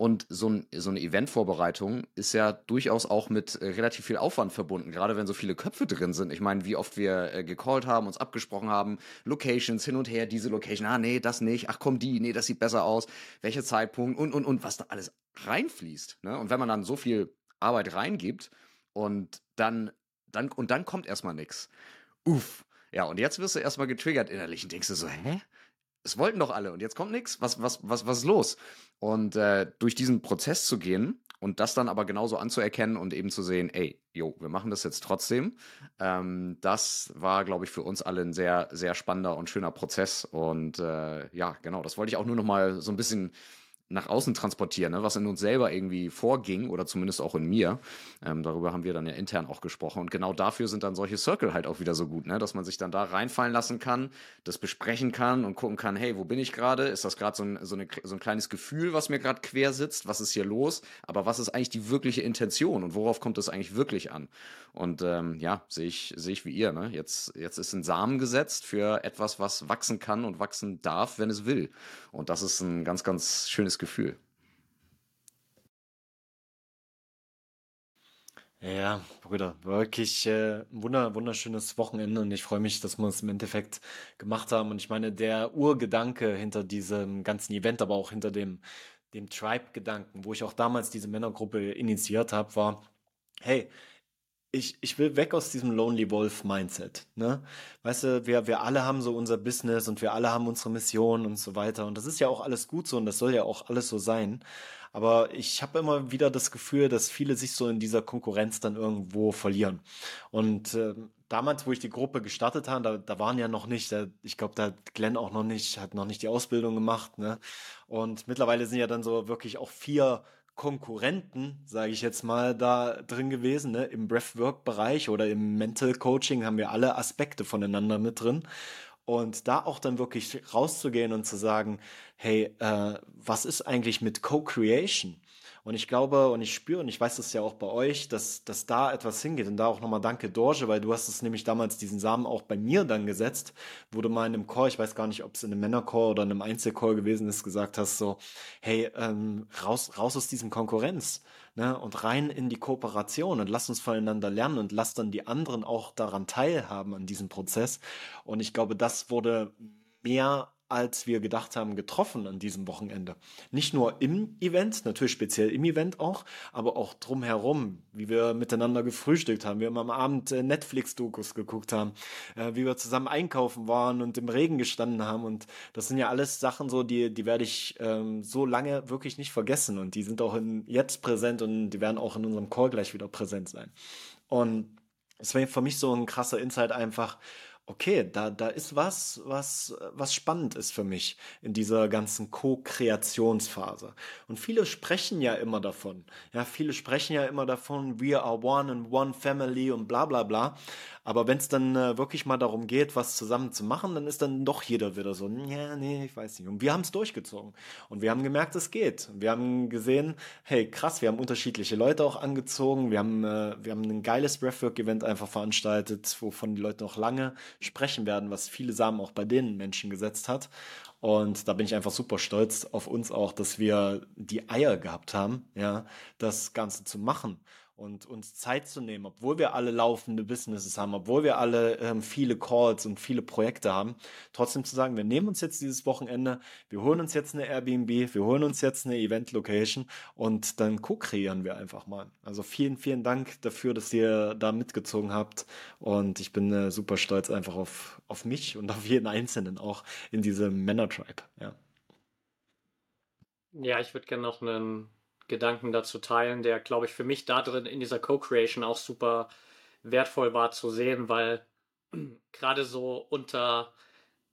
Und so, ein, so eine Eventvorbereitung ist ja durchaus auch mit äh, relativ viel Aufwand verbunden, gerade wenn so viele Köpfe drin sind. Ich meine, wie oft wir äh, gecallt haben, uns abgesprochen haben, Locations hin und her, diese Location, ah nee, das nicht, ach komm die, nee, das sieht besser aus, welcher Zeitpunkt und und und was da alles reinfließt. Ne? Und wenn man dann so viel Arbeit reingibt und dann, dann und dann kommt erstmal nichts. Uff. Ja, und jetzt wirst du erstmal getriggert innerlich und denkst du so, hä? Es wollten doch alle und jetzt kommt nichts. Was, was, was, was ist los? Und äh, durch diesen Prozess zu gehen und das dann aber genauso anzuerkennen und eben zu sehen, ey, jo, wir machen das jetzt trotzdem. Ähm, das war, glaube ich, für uns alle ein sehr, sehr spannender und schöner Prozess. Und äh, ja, genau, das wollte ich auch nur noch mal so ein bisschen nach außen transportieren, ne? was in uns selber irgendwie vorging oder zumindest auch in mir. Ähm, darüber haben wir dann ja intern auch gesprochen. Und genau dafür sind dann solche Circle halt auch wieder so gut, ne? dass man sich dann da reinfallen lassen kann, das besprechen kann und gucken kann, hey, wo bin ich gerade? Ist das gerade so ein, so, so ein kleines Gefühl, was mir gerade quer sitzt? Was ist hier los? Aber was ist eigentlich die wirkliche Intention und worauf kommt es eigentlich wirklich an? Und ähm, ja, sehe ich, sehe ich wie ihr. Ne? Jetzt, jetzt ist ein Samen gesetzt für etwas, was wachsen kann und wachsen darf, wenn es will. Und das ist ein ganz, ganz schönes Gefühl. Ja, Brüder, wirklich äh, ein wunder, wunderschönes Wochenende und ich freue mich, dass wir es im Endeffekt gemacht haben. Und ich meine, der Urgedanke hinter diesem ganzen Event, aber auch hinter dem, dem Tribe-Gedanken, wo ich auch damals diese Männergruppe initiiert habe, war, hey, ich, ich will weg aus diesem Lonely Wolf Mindset. Ne? Weißt du, wir, wir alle haben so unser Business und wir alle haben unsere Mission und so weiter. Und das ist ja auch alles gut so und das soll ja auch alles so sein. Aber ich habe immer wieder das Gefühl, dass viele sich so in dieser Konkurrenz dann irgendwo verlieren. Und äh, damals, wo ich die Gruppe gestartet habe, da, da waren ja noch nicht, da, ich glaube, da hat Glenn auch noch nicht, hat noch nicht die Ausbildung gemacht. Ne? Und mittlerweile sind ja dann so wirklich auch vier Konkurrenten, sage ich jetzt mal, da drin gewesen. Ne? Im Breathwork-Bereich oder im Mental Coaching haben wir alle Aspekte voneinander mit drin. Und da auch dann wirklich rauszugehen und zu sagen, hey, äh, was ist eigentlich mit Co-Creation? Und ich glaube und ich spüre und ich weiß das ja auch bei euch, dass, dass da etwas hingeht. Und da auch nochmal danke, Dorje, weil du hast es nämlich damals diesen Samen auch bei mir dann gesetzt, wo du mal in einem Call, ich weiß gar nicht, ob es in einem Männercall oder in einem Einzelcall gewesen ist, gesagt hast, so, hey, ähm, raus, raus aus diesem Konkurrenz. Ne, und rein in die Kooperation und lass uns voneinander lernen und lass dann die anderen auch daran teilhaben an diesem Prozess. Und ich glaube, das wurde mehr als wir gedacht haben, getroffen an diesem Wochenende. Nicht nur im Event, natürlich speziell im Event auch, aber auch drumherum, wie wir miteinander gefrühstückt haben, wie wir am Abend äh, Netflix-Dokus geguckt haben, äh, wie wir zusammen einkaufen waren und im Regen gestanden haben. Und das sind ja alles Sachen so, die, die werde ich ähm, so lange wirklich nicht vergessen. Und die sind auch in, jetzt präsent und die werden auch in unserem Call gleich wieder präsent sein. Und es war für mich so ein krasser Insight einfach, okay, da, da ist was, was, was spannend ist für mich in dieser ganzen Co-Kreationsphase. Und viele sprechen ja immer davon. Ja, viele sprechen ja immer davon, we are one and one family und bla bla bla. Aber wenn es dann äh, wirklich mal darum geht, was zusammen zu machen, dann ist dann doch jeder wieder so, ja, nee, ich weiß nicht. Und wir haben es durchgezogen. Und wir haben gemerkt, es geht. Wir haben gesehen, hey, krass, wir haben unterschiedliche Leute auch angezogen. Wir haben, äh, wir haben ein geiles Breathwork-Event einfach veranstaltet, wovon die Leute noch lange sprechen werden, was viele Samen auch bei den Menschen gesetzt hat. Und da bin ich einfach super stolz auf uns auch, dass wir die Eier gehabt haben, ja, das Ganze zu machen und uns Zeit zu nehmen, obwohl wir alle laufende Businesses haben, obwohl wir alle ähm, viele Calls und viele Projekte haben, trotzdem zu sagen, wir nehmen uns jetzt dieses Wochenende, wir holen uns jetzt eine Airbnb, wir holen uns jetzt eine Event Location und dann co-kreieren wir einfach mal. Also vielen, vielen Dank dafür, dass ihr da mitgezogen habt und ich bin äh, super stolz einfach auf, auf mich und auf jeden Einzelnen auch in diesem Männer-Tribe, ja. Ja, ich würde gerne noch einen Gedanken dazu teilen, der, glaube ich, für mich da drin in dieser Co-Creation auch super wertvoll war zu sehen, weil gerade so unter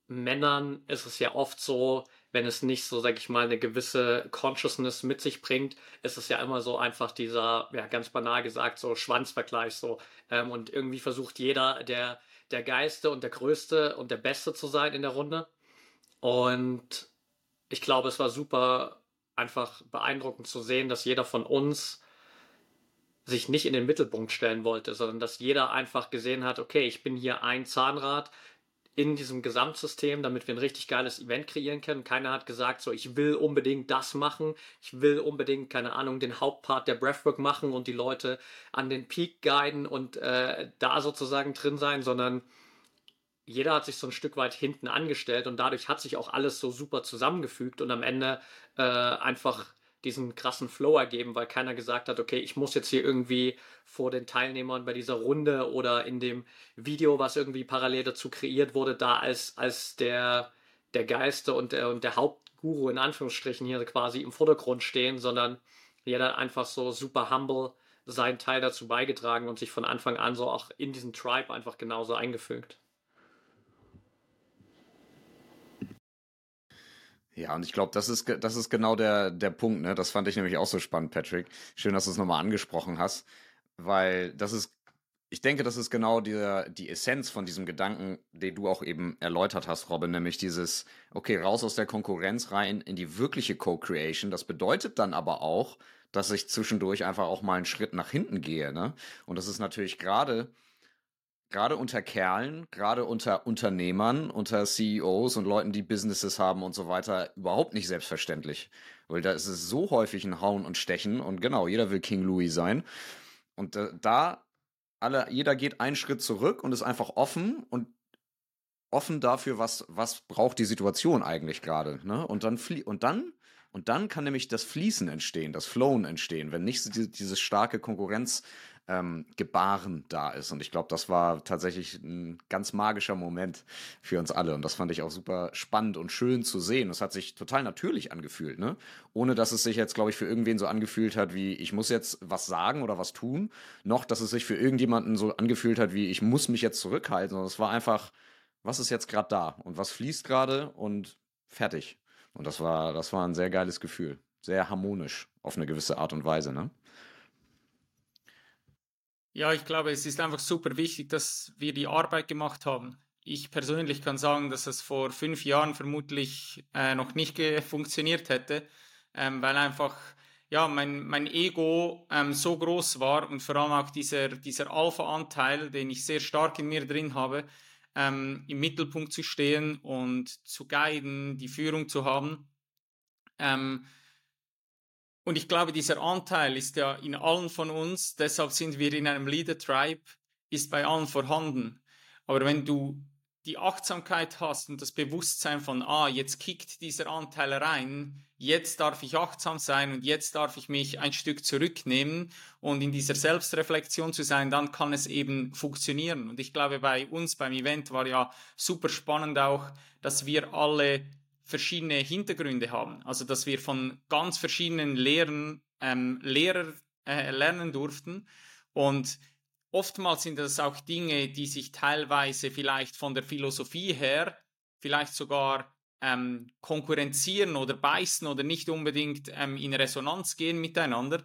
Männern ist es ja oft so, wenn es nicht so, sag ich mal, eine gewisse Consciousness mit sich bringt, ist es ja immer so einfach dieser, ja, ganz banal gesagt, so Schwanzvergleich so. Ähm, und irgendwie versucht jeder, der, der Geiste und der Größte und der Beste zu sein in der Runde. Und ich glaube, es war super einfach beeindruckend zu sehen, dass jeder von uns sich nicht in den Mittelpunkt stellen wollte, sondern dass jeder einfach gesehen hat, okay, ich bin hier ein Zahnrad in diesem Gesamtsystem, damit wir ein richtig geiles Event kreieren können. Keiner hat gesagt, so, ich will unbedingt das machen, ich will unbedingt, keine Ahnung, den Hauptpart der Breathwork machen und die Leute an den Peak guiden und äh, da sozusagen drin sein, sondern jeder hat sich so ein Stück weit hinten angestellt und dadurch hat sich auch alles so super zusammengefügt und am Ende äh, einfach diesen krassen Flow ergeben, weil keiner gesagt hat, okay, ich muss jetzt hier irgendwie vor den Teilnehmern bei dieser Runde oder in dem Video, was irgendwie parallel dazu kreiert wurde, da als, als der, der Geiste und der, und der Hauptguru in Anführungsstrichen hier quasi im Vordergrund stehen, sondern jeder einfach so super humble seinen Teil dazu beigetragen und sich von Anfang an so auch in diesen Tribe einfach genauso eingefügt. Ja, und ich glaube, das ist, das ist genau der, der Punkt, ne? Das fand ich nämlich auch so spannend, Patrick. Schön, dass du es nochmal angesprochen hast, weil das ist, ich denke, das ist genau die, die Essenz von diesem Gedanken, den du auch eben erläutert hast, Robin, nämlich dieses, okay, raus aus der Konkurrenz rein in die wirkliche Co-Creation. Das bedeutet dann aber auch, dass ich zwischendurch einfach auch mal einen Schritt nach hinten gehe, ne? Und das ist natürlich gerade, gerade unter Kerlen, gerade unter Unternehmern, unter CEOs und Leuten, die Businesses haben und so weiter, überhaupt nicht selbstverständlich. Weil da ist es so häufig ein Hauen und Stechen und genau, jeder will King Louis sein. Und äh, da alle, jeder geht einen Schritt zurück und ist einfach offen und offen dafür, was, was braucht die Situation eigentlich gerade. Ne? Und dann und dann und dann kann nämlich das Fließen entstehen, das Flowen entstehen, wenn nicht dieses starke Konkurrenz ähm, Gebaren da ist. Und ich glaube, das war tatsächlich ein ganz magischer Moment für uns alle. Und das fand ich auch super spannend und schön zu sehen. Es hat sich total natürlich angefühlt, ne? Ohne dass es sich jetzt, glaube ich, für irgendwen so angefühlt hat, wie ich muss jetzt was sagen oder was tun, noch dass es sich für irgendjemanden so angefühlt hat, wie ich muss mich jetzt zurückhalten. Sondern es war einfach, was ist jetzt gerade da und was fließt gerade und fertig. Und das war, das war ein sehr geiles Gefühl. Sehr harmonisch auf eine gewisse Art und Weise, ne? Ja, ich glaube, es ist einfach super wichtig, dass wir die Arbeit gemacht haben. Ich persönlich kann sagen, dass es vor fünf Jahren vermutlich äh, noch nicht funktioniert hätte, ähm, weil einfach ja, mein, mein Ego ähm, so groß war und vor allem auch dieser, dieser Alpha-Anteil, den ich sehr stark in mir drin habe, ähm, im Mittelpunkt zu stehen und zu guiden, die Führung zu haben. Ähm, und ich glaube, dieser Anteil ist ja in allen von uns, deshalb sind wir in einem Leader Tribe, ist bei allen vorhanden. Aber wenn du die Achtsamkeit hast und das Bewusstsein von, ah, jetzt kickt dieser Anteil rein, jetzt darf ich achtsam sein und jetzt darf ich mich ein Stück zurücknehmen und in dieser Selbstreflexion zu sein, dann kann es eben funktionieren. Und ich glaube, bei uns beim Event war ja super spannend auch, dass wir alle verschiedene Hintergründe haben. Also dass wir von ganz verschiedenen Lehrern ähm, Lehrer äh, lernen durften. Und oftmals sind das auch Dinge, die sich teilweise vielleicht von der Philosophie her, vielleicht sogar ähm, konkurrenzieren oder beißen oder nicht unbedingt ähm, in Resonanz gehen miteinander.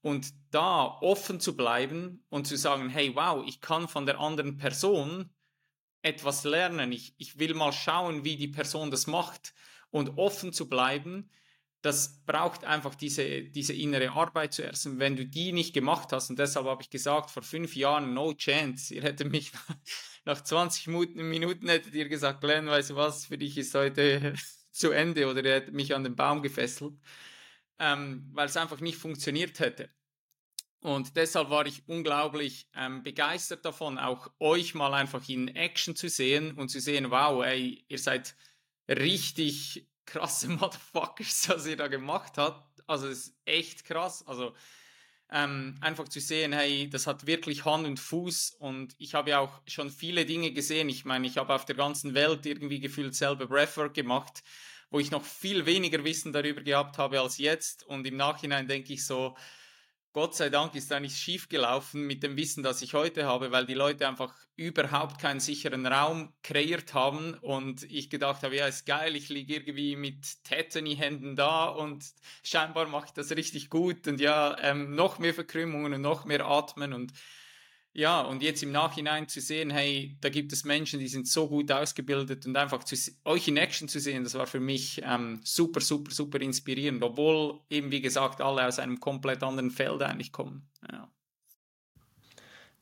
Und da offen zu bleiben und zu sagen, hey, wow, ich kann von der anderen Person etwas lernen. Ich, ich will mal schauen, wie die Person das macht und offen zu bleiben. Das braucht einfach diese, diese innere Arbeit zuerst. Und wenn du die nicht gemacht hast, und deshalb habe ich gesagt, vor fünf Jahren, no chance, ihr hättet mich nach 20 Minuten, Minuten hättet ihr gesagt, Glenn, weißt du was, für dich ist heute zu Ende oder ihr hättet mich an den Baum gefesselt, ähm, weil es einfach nicht funktioniert hätte. Und deshalb war ich unglaublich ähm, begeistert davon, auch euch mal einfach in Action zu sehen und zu sehen, wow, ey, ihr seid richtig krasse Motherfuckers, was ihr da gemacht habt. Also es ist echt krass. Also ähm, einfach zu sehen, hey, das hat wirklich Hand und Fuß und ich habe ja auch schon viele Dinge gesehen. Ich meine, ich habe auf der ganzen Welt irgendwie gefühlt selber Breathwork gemacht wo ich noch viel weniger Wissen darüber gehabt habe als jetzt. Und im Nachhinein denke ich so, Gott sei Dank ist da nichts schiefgelaufen mit dem Wissen, das ich heute habe, weil die Leute einfach überhaupt keinen sicheren Raum kreiert haben und ich gedacht habe, ja, ist geil, ich liege irgendwie mit Tetany-Händen da und scheinbar mache ich das richtig gut und ja, ähm, noch mehr Verkrümmungen und noch mehr Atmen und ja, und jetzt im Nachhinein zu sehen, hey, da gibt es Menschen, die sind so gut ausgebildet und einfach zu, euch in Action zu sehen, das war für mich ähm, super, super, super inspirierend, obwohl eben, wie gesagt, alle aus einem komplett anderen Feld eigentlich kommen. Ja.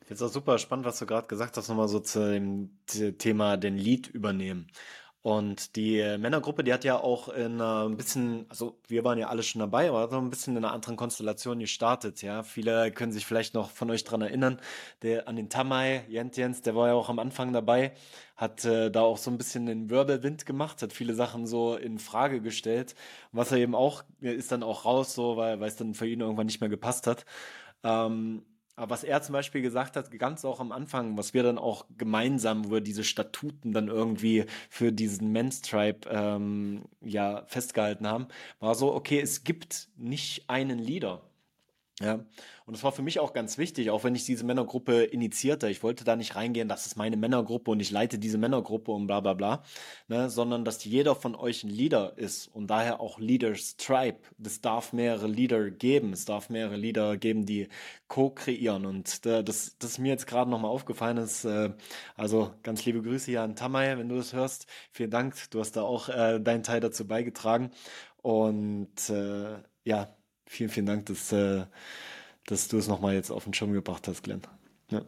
Jetzt auch super spannend, was du gerade gesagt hast, nochmal so zu dem Thema den Lead übernehmen. Und die Männergruppe, die hat ja auch in äh, ein bisschen, also wir waren ja alle schon dabei, aber so ein bisschen in einer anderen Konstellation gestartet, ja. Viele können sich vielleicht noch von euch dran erinnern, der an den Tamai, Jent Jens, der war ja auch am Anfang dabei, hat äh, da auch so ein bisschen den Wirbelwind gemacht, hat viele Sachen so in Frage gestellt. Was er eben auch, ist dann auch raus, so, weil, weil es dann für ihn irgendwann nicht mehr gepasst hat. Ähm, aber was er zum Beispiel gesagt hat, ganz auch am Anfang, was wir dann auch gemeinsam, wo wir diese Statuten dann irgendwie für diesen Men's Tribe ähm, ja festgehalten haben, war so, okay, es gibt nicht einen Leader. Ja, und das war für mich auch ganz wichtig, auch wenn ich diese Männergruppe initiierte. Ich wollte da nicht reingehen, das ist meine Männergruppe und ich leite diese Männergruppe und bla bla bla, ne, sondern dass jeder von euch ein Leader ist und daher auch Leaders Tribe. Es darf mehrere Leader geben, es darf mehrere Leader geben, die co-kreieren und äh, das, das mir jetzt gerade nochmal aufgefallen ist. Äh, also ganz liebe Grüße hier an Tamay, wenn du das hörst. Vielen Dank, du hast da auch äh, deinen Teil dazu beigetragen und äh, ja, vielen, vielen Dank, dass, äh, dass du es nochmal jetzt auf den Schirm gebracht hast, Glenn. Ja.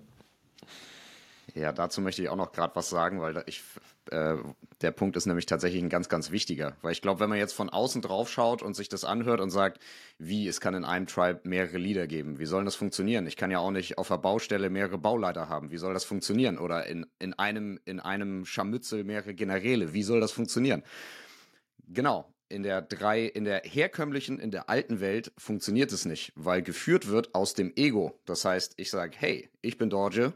Ja, dazu möchte ich auch noch gerade was sagen, weil ich, äh, der Punkt ist nämlich tatsächlich ein ganz, ganz wichtiger. Weil ich glaube, wenn man jetzt von außen drauf schaut und sich das anhört und sagt, wie, es kann in einem Tribe mehrere Leader geben, wie soll das funktionieren? Ich kann ja auch nicht auf der Baustelle mehrere Bauleiter haben, wie soll das funktionieren? Oder in, in, einem, in einem Scharmützel mehrere Generäle, wie soll das funktionieren? Genau, in der drei, in der herkömmlichen, in der alten Welt funktioniert es nicht, weil geführt wird aus dem Ego. Das heißt, ich sage, hey, ich bin Dorje,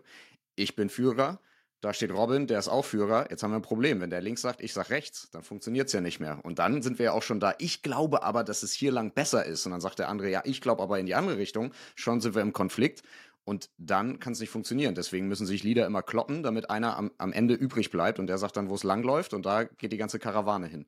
ich bin Führer, da steht Robin, der ist auch Führer, jetzt haben wir ein Problem. Wenn der links sagt, ich sag rechts, dann funktioniert's ja nicht mehr. Und dann sind wir ja auch schon da, ich glaube aber, dass es hier lang besser ist. Und dann sagt der andere, ja, ich glaube aber in die andere Richtung. Schon sind wir im Konflikt. Und dann kann es nicht funktionieren. Deswegen müssen sich Lieder immer kloppen, damit einer am, am Ende übrig bleibt und der sagt dann, wo es lang läuft und da geht die ganze Karawane hin.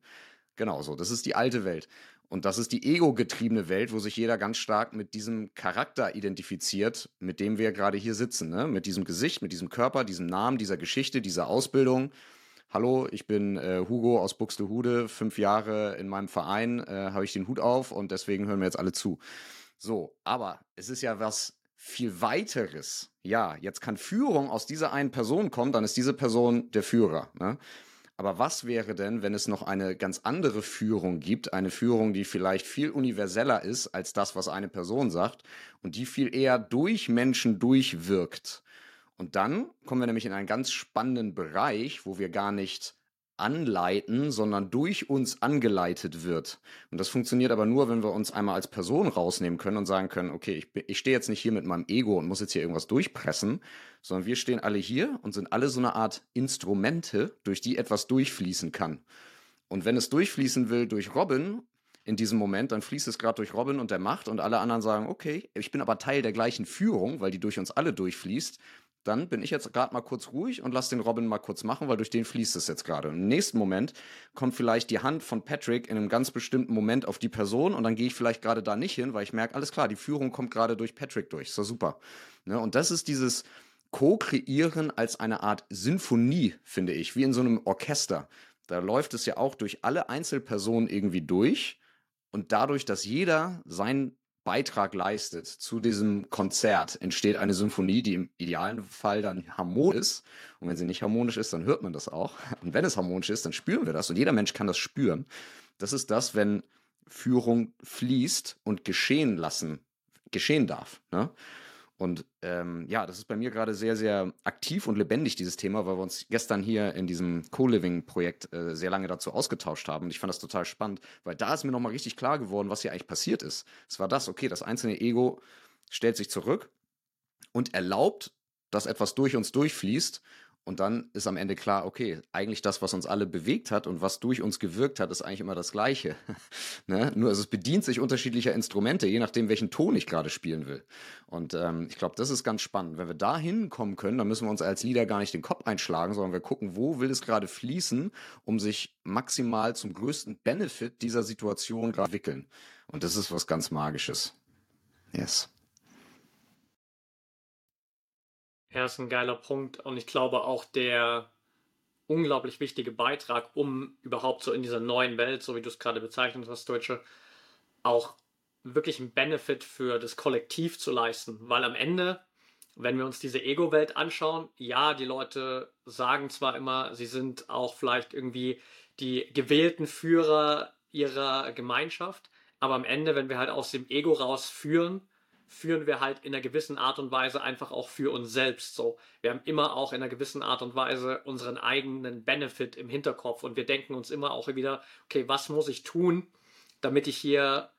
Genau so. Das ist die alte Welt. Und das ist die ego-getriebene Welt, wo sich jeder ganz stark mit diesem Charakter identifiziert, mit dem wir gerade hier sitzen. Ne? Mit diesem Gesicht, mit diesem Körper, diesem Namen, dieser Geschichte, dieser Ausbildung. Hallo, ich bin äh, Hugo aus Buxtehude, fünf Jahre in meinem Verein, äh, habe ich den Hut auf und deswegen hören wir jetzt alle zu. So, aber es ist ja was viel weiteres. Ja, jetzt kann Führung aus dieser einen Person kommen, dann ist diese Person der Führer. Ne? Aber was wäre denn, wenn es noch eine ganz andere Führung gibt, eine Führung, die vielleicht viel universeller ist als das, was eine Person sagt und die viel eher durch Menschen durchwirkt? Und dann kommen wir nämlich in einen ganz spannenden Bereich, wo wir gar nicht anleiten, sondern durch uns angeleitet wird. Und das funktioniert aber nur, wenn wir uns einmal als Person rausnehmen können und sagen können, okay, ich, ich stehe jetzt nicht hier mit meinem Ego und muss jetzt hier irgendwas durchpressen, sondern wir stehen alle hier und sind alle so eine Art Instrumente, durch die etwas durchfließen kann. Und wenn es durchfließen will durch Robin, in diesem Moment, dann fließt es gerade durch Robin und der Macht und alle anderen sagen, okay, ich bin aber Teil der gleichen Führung, weil die durch uns alle durchfließt dann bin ich jetzt gerade mal kurz ruhig und lass den Robin mal kurz machen, weil durch den fließt es jetzt gerade. Im nächsten Moment kommt vielleicht die Hand von Patrick in einem ganz bestimmten Moment auf die Person und dann gehe ich vielleicht gerade da nicht hin, weil ich merke, alles klar, die Führung kommt gerade durch Patrick durch. Ist doch super. Ne? Und das ist dieses Co-Kreieren als eine Art Sinfonie, finde ich, wie in so einem Orchester. Da läuft es ja auch durch alle Einzelpersonen irgendwie durch. Und dadurch, dass jeder sein Beitrag leistet zu diesem Konzert, entsteht eine Symphonie, die im idealen Fall dann harmonisch ist. Und wenn sie nicht harmonisch ist, dann hört man das auch. Und wenn es harmonisch ist, dann spüren wir das. Und jeder Mensch kann das spüren. Das ist das, wenn Führung fließt und geschehen lassen, geschehen darf. Ne? Und ähm, ja, das ist bei mir gerade sehr, sehr aktiv und lebendig, dieses Thema, weil wir uns gestern hier in diesem Co-Living-Projekt äh, sehr lange dazu ausgetauscht haben. Und ich fand das total spannend, weil da ist mir nochmal richtig klar geworden, was hier eigentlich passiert ist. Es war das, okay, das einzelne Ego stellt sich zurück und erlaubt, dass etwas durch uns durchfließt Und dann ist am Ende klar, okay, eigentlich das, was uns alle bewegt hat und was durch uns gewirkt hat, ist eigentlich immer das Gleiche. ne? Nur also es bedient sich unterschiedlicher Instrumente, je nachdem, welchen Ton ich gerade spielen will. Und ähm, ich glaube, das ist ganz spannend. Wenn wir da hinkommen können, dann müssen wir uns als Leader gar nicht den Kopf einschlagen, sondern wir gucken, wo will es gerade fließen, um sich maximal zum größten Benefit dieser Situation gerade wickeln. Und das ist was ganz Magisches. Yes. Ja, ist ein geiler Punkt. Und ich glaube auch der unglaublich wichtige Beitrag, um überhaupt so in dieser neuen Welt, so wie du es gerade bezeichnet hast, Deutsche, auch wirklich einen Benefit für das Kollektiv zu leisten. Weil am Ende, wenn wir uns diese Ego-Welt anschauen, ja, die Leute sagen zwar immer, sie sind auch vielleicht irgendwie die gewählten Führer ihrer Gemeinschaft, aber am Ende, wenn wir halt aus dem Ego rausführen, führen wir halt in einer gewissen Art und Weise einfach auch für uns selbst so. Wir haben immer auch in einer gewissen Art und Weise unseren eigenen Benefit im Hinterkopf und wir denken uns immer auch wieder, okay, was muss ich tun, damit ich hier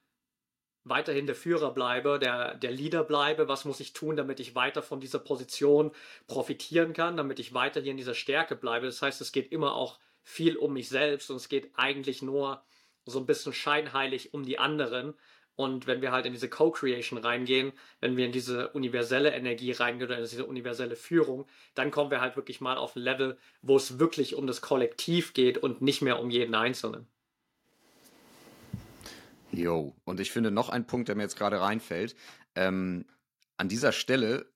weiterhin der Führer bleibe, der, der Leader bleibe, was muss ich tun, damit ich weiter von dieser Position profitieren kann, damit ich weiter hier in dieser Stärke bleibe. Das heißt, es geht immer auch viel um mich selbst und es geht eigentlich nur so ein bisschen scheinheilig um die anderen. Und wenn wir halt in diese Co-Creation reingehen, wenn wir in diese universelle Energie reingehen oder in diese universelle Führung, dann kommen wir halt wirklich mal auf ein Level, wo es wirklich um das Kollektiv geht und nicht mehr um jeden Einzelnen. Jo, und ich finde noch ein Punkt, der mir jetzt gerade reinfällt. Ähm, an dieser Stelle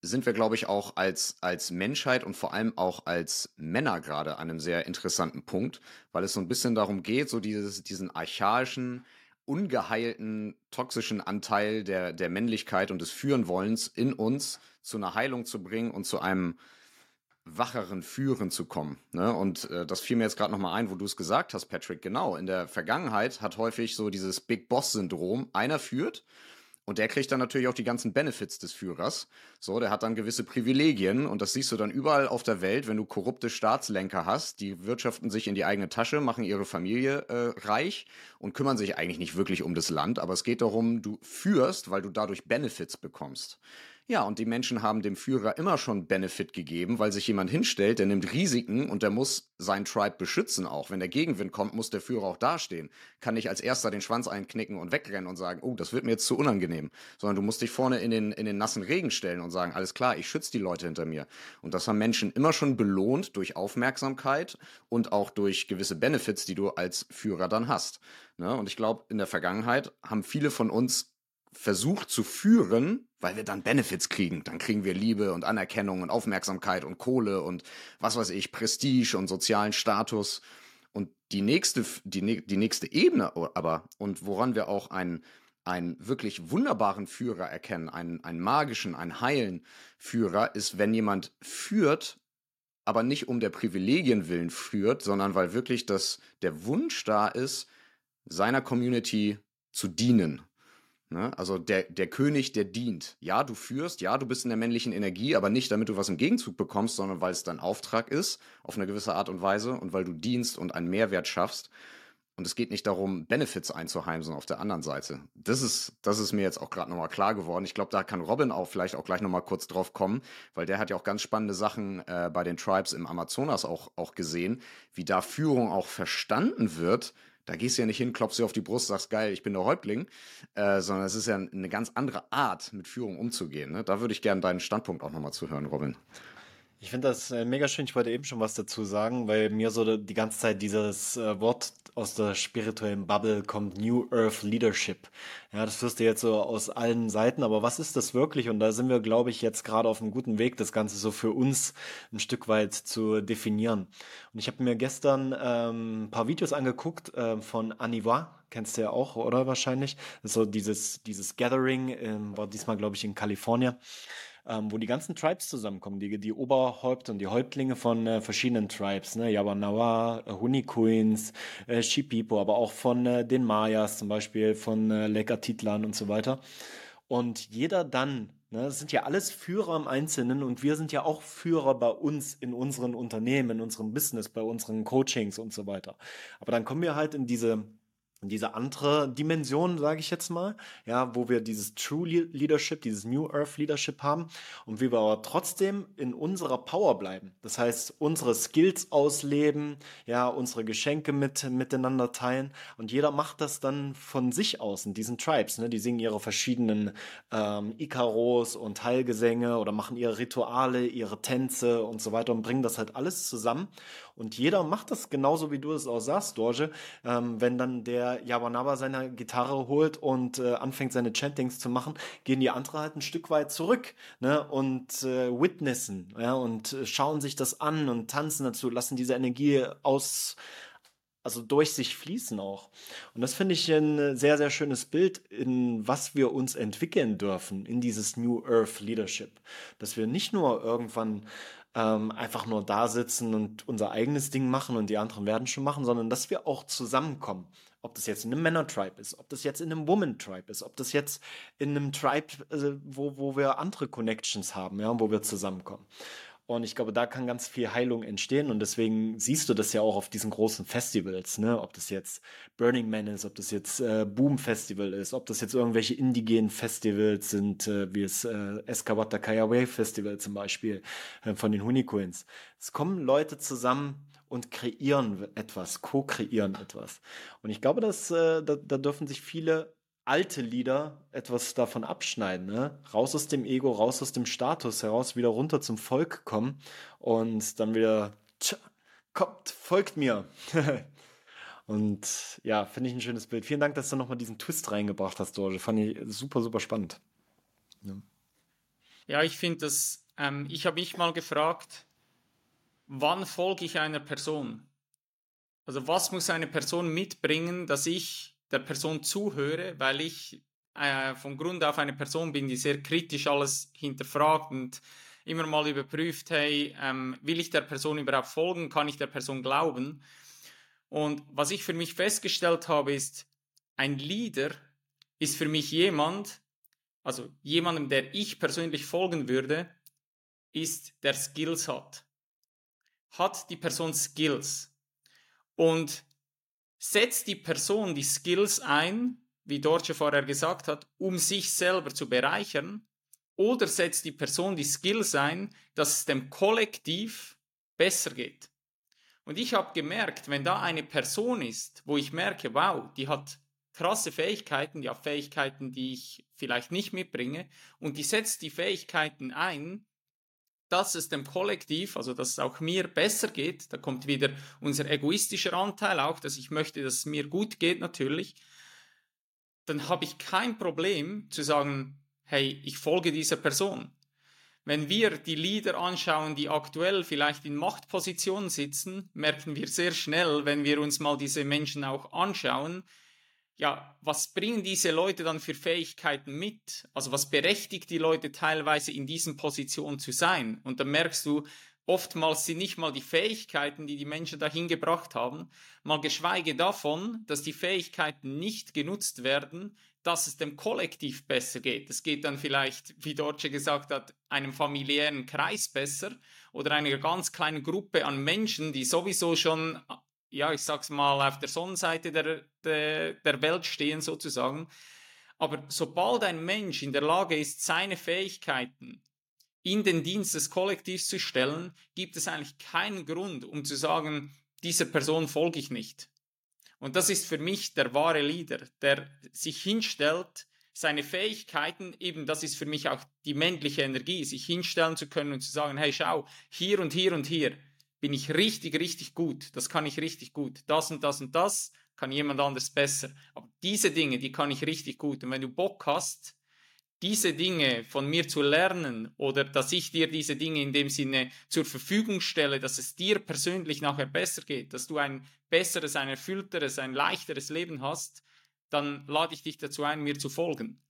sind wir, glaube ich, auch als, als Menschheit und vor allem auch als Männer gerade an einem sehr interessanten Punkt, weil es so ein bisschen darum geht, so dieses, diesen archaischen, ungeheilten toxischen Anteil der, der Männlichkeit und des Führenwollens in uns zu einer Heilung zu bringen und zu einem wacheren Führen zu kommen. Ne? Und äh, das fiel mir jetzt gerade nochmal ein, wo du es gesagt hast, Patrick. Genau, in der Vergangenheit hat häufig so dieses Big Boss-Syndrom. Einer führt und der kriegt dann natürlich auch die ganzen Benefits des Führers. So, der hat dann gewisse Privilegien und das siehst du dann überall auf der Welt, wenn du korrupte Staatslenker hast, die wirtschaften sich in die eigene Tasche, machen ihre Familie äh, reich und kümmern sich eigentlich nicht wirklich um das Land, aber es geht darum, du führst, weil du dadurch Benefits bekommst. Ja, und die Menschen haben dem Führer immer schon Benefit gegeben, weil sich jemand hinstellt, der nimmt Risiken und der muss sein Tribe beschützen auch. Wenn der Gegenwind kommt, muss der Führer auch dastehen. Kann nicht als erster den Schwanz einknicken und wegrennen und sagen, oh, das wird mir jetzt zu unangenehm. Sondern du musst dich vorne in den, in den nassen Regen stellen und sagen, alles klar, ich schütze die Leute hinter mir. Und das haben Menschen immer schon belohnt durch Aufmerksamkeit und auch durch gewisse Benefits, die du als Führer dann hast. Ne? Und ich glaube, in der Vergangenheit haben viele von uns versucht zu führen, weil wir dann Benefits kriegen. Dann kriegen wir Liebe und Anerkennung und Aufmerksamkeit und Kohle und was weiß ich, Prestige und sozialen Status. Und die nächste, die, die nächste Ebene aber, und woran wir auch einen, einen wirklich wunderbaren Führer erkennen, einen, einen magischen, einen heilen Führer, ist, wenn jemand führt, aber nicht um der Privilegien willen führt, sondern weil wirklich das, der Wunsch da ist, seiner Community zu dienen Ne? Also der, der König, der dient. Ja, du führst, ja, du bist in der männlichen Energie, aber nicht, damit du was im Gegenzug bekommst, sondern weil es dein Auftrag ist, auf eine gewisse Art und Weise und weil du dienst und einen Mehrwert schaffst. Und es geht nicht darum, Benefits einzuheimsen auf der anderen Seite. Das ist, das ist mir jetzt auch gerade nochmal klar geworden. Ich glaube, da kann Robin auch vielleicht auch gleich nochmal kurz drauf kommen, weil der hat ja auch ganz spannende Sachen äh, bei den Tribes im Amazonas auch, auch gesehen, wie da Führung auch verstanden wird, da gehst du ja nicht hin, klopfst dir auf die Brust, sagst geil, ich bin der Häuptling, äh, sondern es ist ja eine ganz andere Art, mit Führung umzugehen. Ne? Da würde ich gerne deinen Standpunkt auch nochmal zuhören, Robin. Ich finde das äh, mega schön. Ich wollte eben schon was dazu sagen, weil mir so die ganze Zeit dieses äh, Wort aus der spirituellen Bubble kommt, New Earth Leadership. Ja, das wirst du jetzt so aus allen Seiten, aber was ist das wirklich? Und da sind wir, glaube ich, jetzt gerade auf einem guten Weg, das Ganze so für uns ein Stück weit zu definieren. Und ich habe mir gestern ähm, ein paar Videos angeguckt äh, von Aniva, kennst du ja auch, oder wahrscheinlich? So dieses, dieses Gathering, ähm, war diesmal, glaube ich, in Kalifornien ähm, wo die ganzen Tribes zusammenkommen, die, die Oberhäupter und die Häuptlinge von äh, verschiedenen Tribes, ne? Yabanawa, äh, Hunikuins, äh, Shipipo, aber auch von äh, den Mayas zum Beispiel, von äh, Lekatitlan und so weiter. Und jeder dann Ne, das sind ja alles Führer im Einzelnen und wir sind ja auch Führer bei uns in unseren Unternehmen, in unserem Business, bei unseren Coachings und so weiter. Aber dann kommen wir halt in diese diese andere Dimension, sage ich jetzt mal, ja, wo wir dieses True Leadership, dieses New Earth Leadership haben und wie wir aber trotzdem in unserer Power bleiben. Das heißt, unsere Skills ausleben, ja, unsere Geschenke mit miteinander teilen und jeder macht das dann von sich aus in diesen Tribes. Ne? Die singen ihre verschiedenen ähm, Ikaros und Heilgesänge oder machen ihre Rituale, ihre Tänze und so weiter und bringen das halt alles zusammen und jeder macht das genauso, wie du es auch sagst, Dorje. Ähm, wenn dann der Yabanaba seine Gitarre holt und äh, anfängt, seine Chantings zu machen, gehen die anderen halt ein Stück weit zurück ne? und äh, witnessen ja? und äh, schauen sich das an und tanzen dazu, lassen diese Energie aus also durch sich fließen auch. Und das finde ich ein sehr, sehr schönes Bild, in was wir uns entwickeln dürfen, in dieses New Earth Leadership. Dass wir nicht nur irgendwann ähm, einfach nur da sitzen und unser eigenes Ding machen und die anderen werden schon machen, sondern dass wir auch zusammenkommen. Ob das jetzt in einem Männer-Tribe ist, ob das jetzt in einem Woman-Tribe ist, ob das jetzt in einem Tribe, äh, wo, wo wir andere Connections haben, ja, wo wir zusammenkommen. Und ich glaube, da kann ganz viel Heilung entstehen. Und deswegen siehst du das ja auch auf diesen großen Festivals, ne? Ob das jetzt Burning Man ist, ob das jetzt äh, Boom Festival ist, ob das jetzt irgendwelche indigenen Festivals sind, äh, wie es äh, Escabata Kaya Wave Festival zum Beispiel äh, von den Honeycoins. Es kommen Leute zusammen und kreieren etwas, co-kreieren etwas. Und ich glaube, dass äh, da, da dürfen sich viele alte Lieder etwas davon abschneiden, ne? Raus aus dem Ego, raus aus dem Status heraus, wieder runter zum Volk kommen und dann wieder tsch, kommt, folgt mir. und ja, finde ich ein schönes Bild. Vielen Dank, dass du nochmal diesen Twist reingebracht hast, Dorje. Fand ich super, super spannend. Ja, ja ich finde das, ähm, ich habe mich mal gefragt, wann folge ich einer Person? Also was muss eine Person mitbringen, dass ich der Person zuhöre, weil ich äh, von Grund auf eine Person bin, die sehr kritisch alles hinterfragt und immer mal überprüft, hey, ähm, will ich der Person überhaupt folgen, kann ich der Person glauben? Und was ich für mich festgestellt habe, ist, ein Leader ist für mich jemand, also jemandem, der ich persönlich folgen würde, ist, der Skills hat. Hat die Person Skills? Und setzt die Person die Skills ein, wie Dorche vorher gesagt hat, um sich selber zu bereichern, oder setzt die Person die Skills ein, dass es dem Kollektiv besser geht. Und ich habe gemerkt, wenn da eine Person ist, wo ich merke, wow, die hat krasse Fähigkeiten, die hat Fähigkeiten, die ich vielleicht nicht mitbringe, und die setzt die Fähigkeiten ein, dass es dem Kollektiv, also dass es auch mir besser geht, da kommt wieder unser egoistischer Anteil auch, dass ich möchte, dass es mir gut geht natürlich, dann habe ich kein Problem zu sagen, hey, ich folge dieser Person. Wenn wir die Leader anschauen, die aktuell vielleicht in Machtpositionen sitzen, merken wir sehr schnell, wenn wir uns mal diese Menschen auch anschauen, ja, was bringen diese Leute dann für Fähigkeiten mit? Also was berechtigt die Leute teilweise in diesen Positionen zu sein? Und dann merkst du, oftmals sind nicht mal die Fähigkeiten, die die Menschen dahin gebracht haben, mal geschweige davon, dass die Fähigkeiten nicht genutzt werden, dass es dem Kollektiv besser geht. Es geht dann vielleicht, wie Dorce gesagt hat, einem familiären Kreis besser oder einer ganz kleinen Gruppe an Menschen, die sowieso schon ja, ich sag's mal, auf der Sonnenseite der, der, der Welt stehen sozusagen. Aber sobald ein Mensch in der Lage ist, seine Fähigkeiten in den Dienst des Kollektivs zu stellen, gibt es eigentlich keinen Grund, um zu sagen, dieser Person folge ich nicht. Und das ist für mich der wahre Leader, der sich hinstellt, seine Fähigkeiten, eben das ist für mich auch die männliche Energie, sich hinstellen zu können und zu sagen, hey, schau, hier und hier und hier, bin ich richtig, richtig gut. Das kann ich richtig gut. Das und das und das kann jemand anders besser. Aber diese Dinge, die kann ich richtig gut. Und wenn du Bock hast, diese Dinge von mir zu lernen oder dass ich dir diese Dinge in dem Sinne zur Verfügung stelle, dass es dir persönlich nachher besser geht, dass du ein besseres, ein erfüllteres, ein leichteres Leben hast, dann lade ich dich dazu ein, mir zu folgen.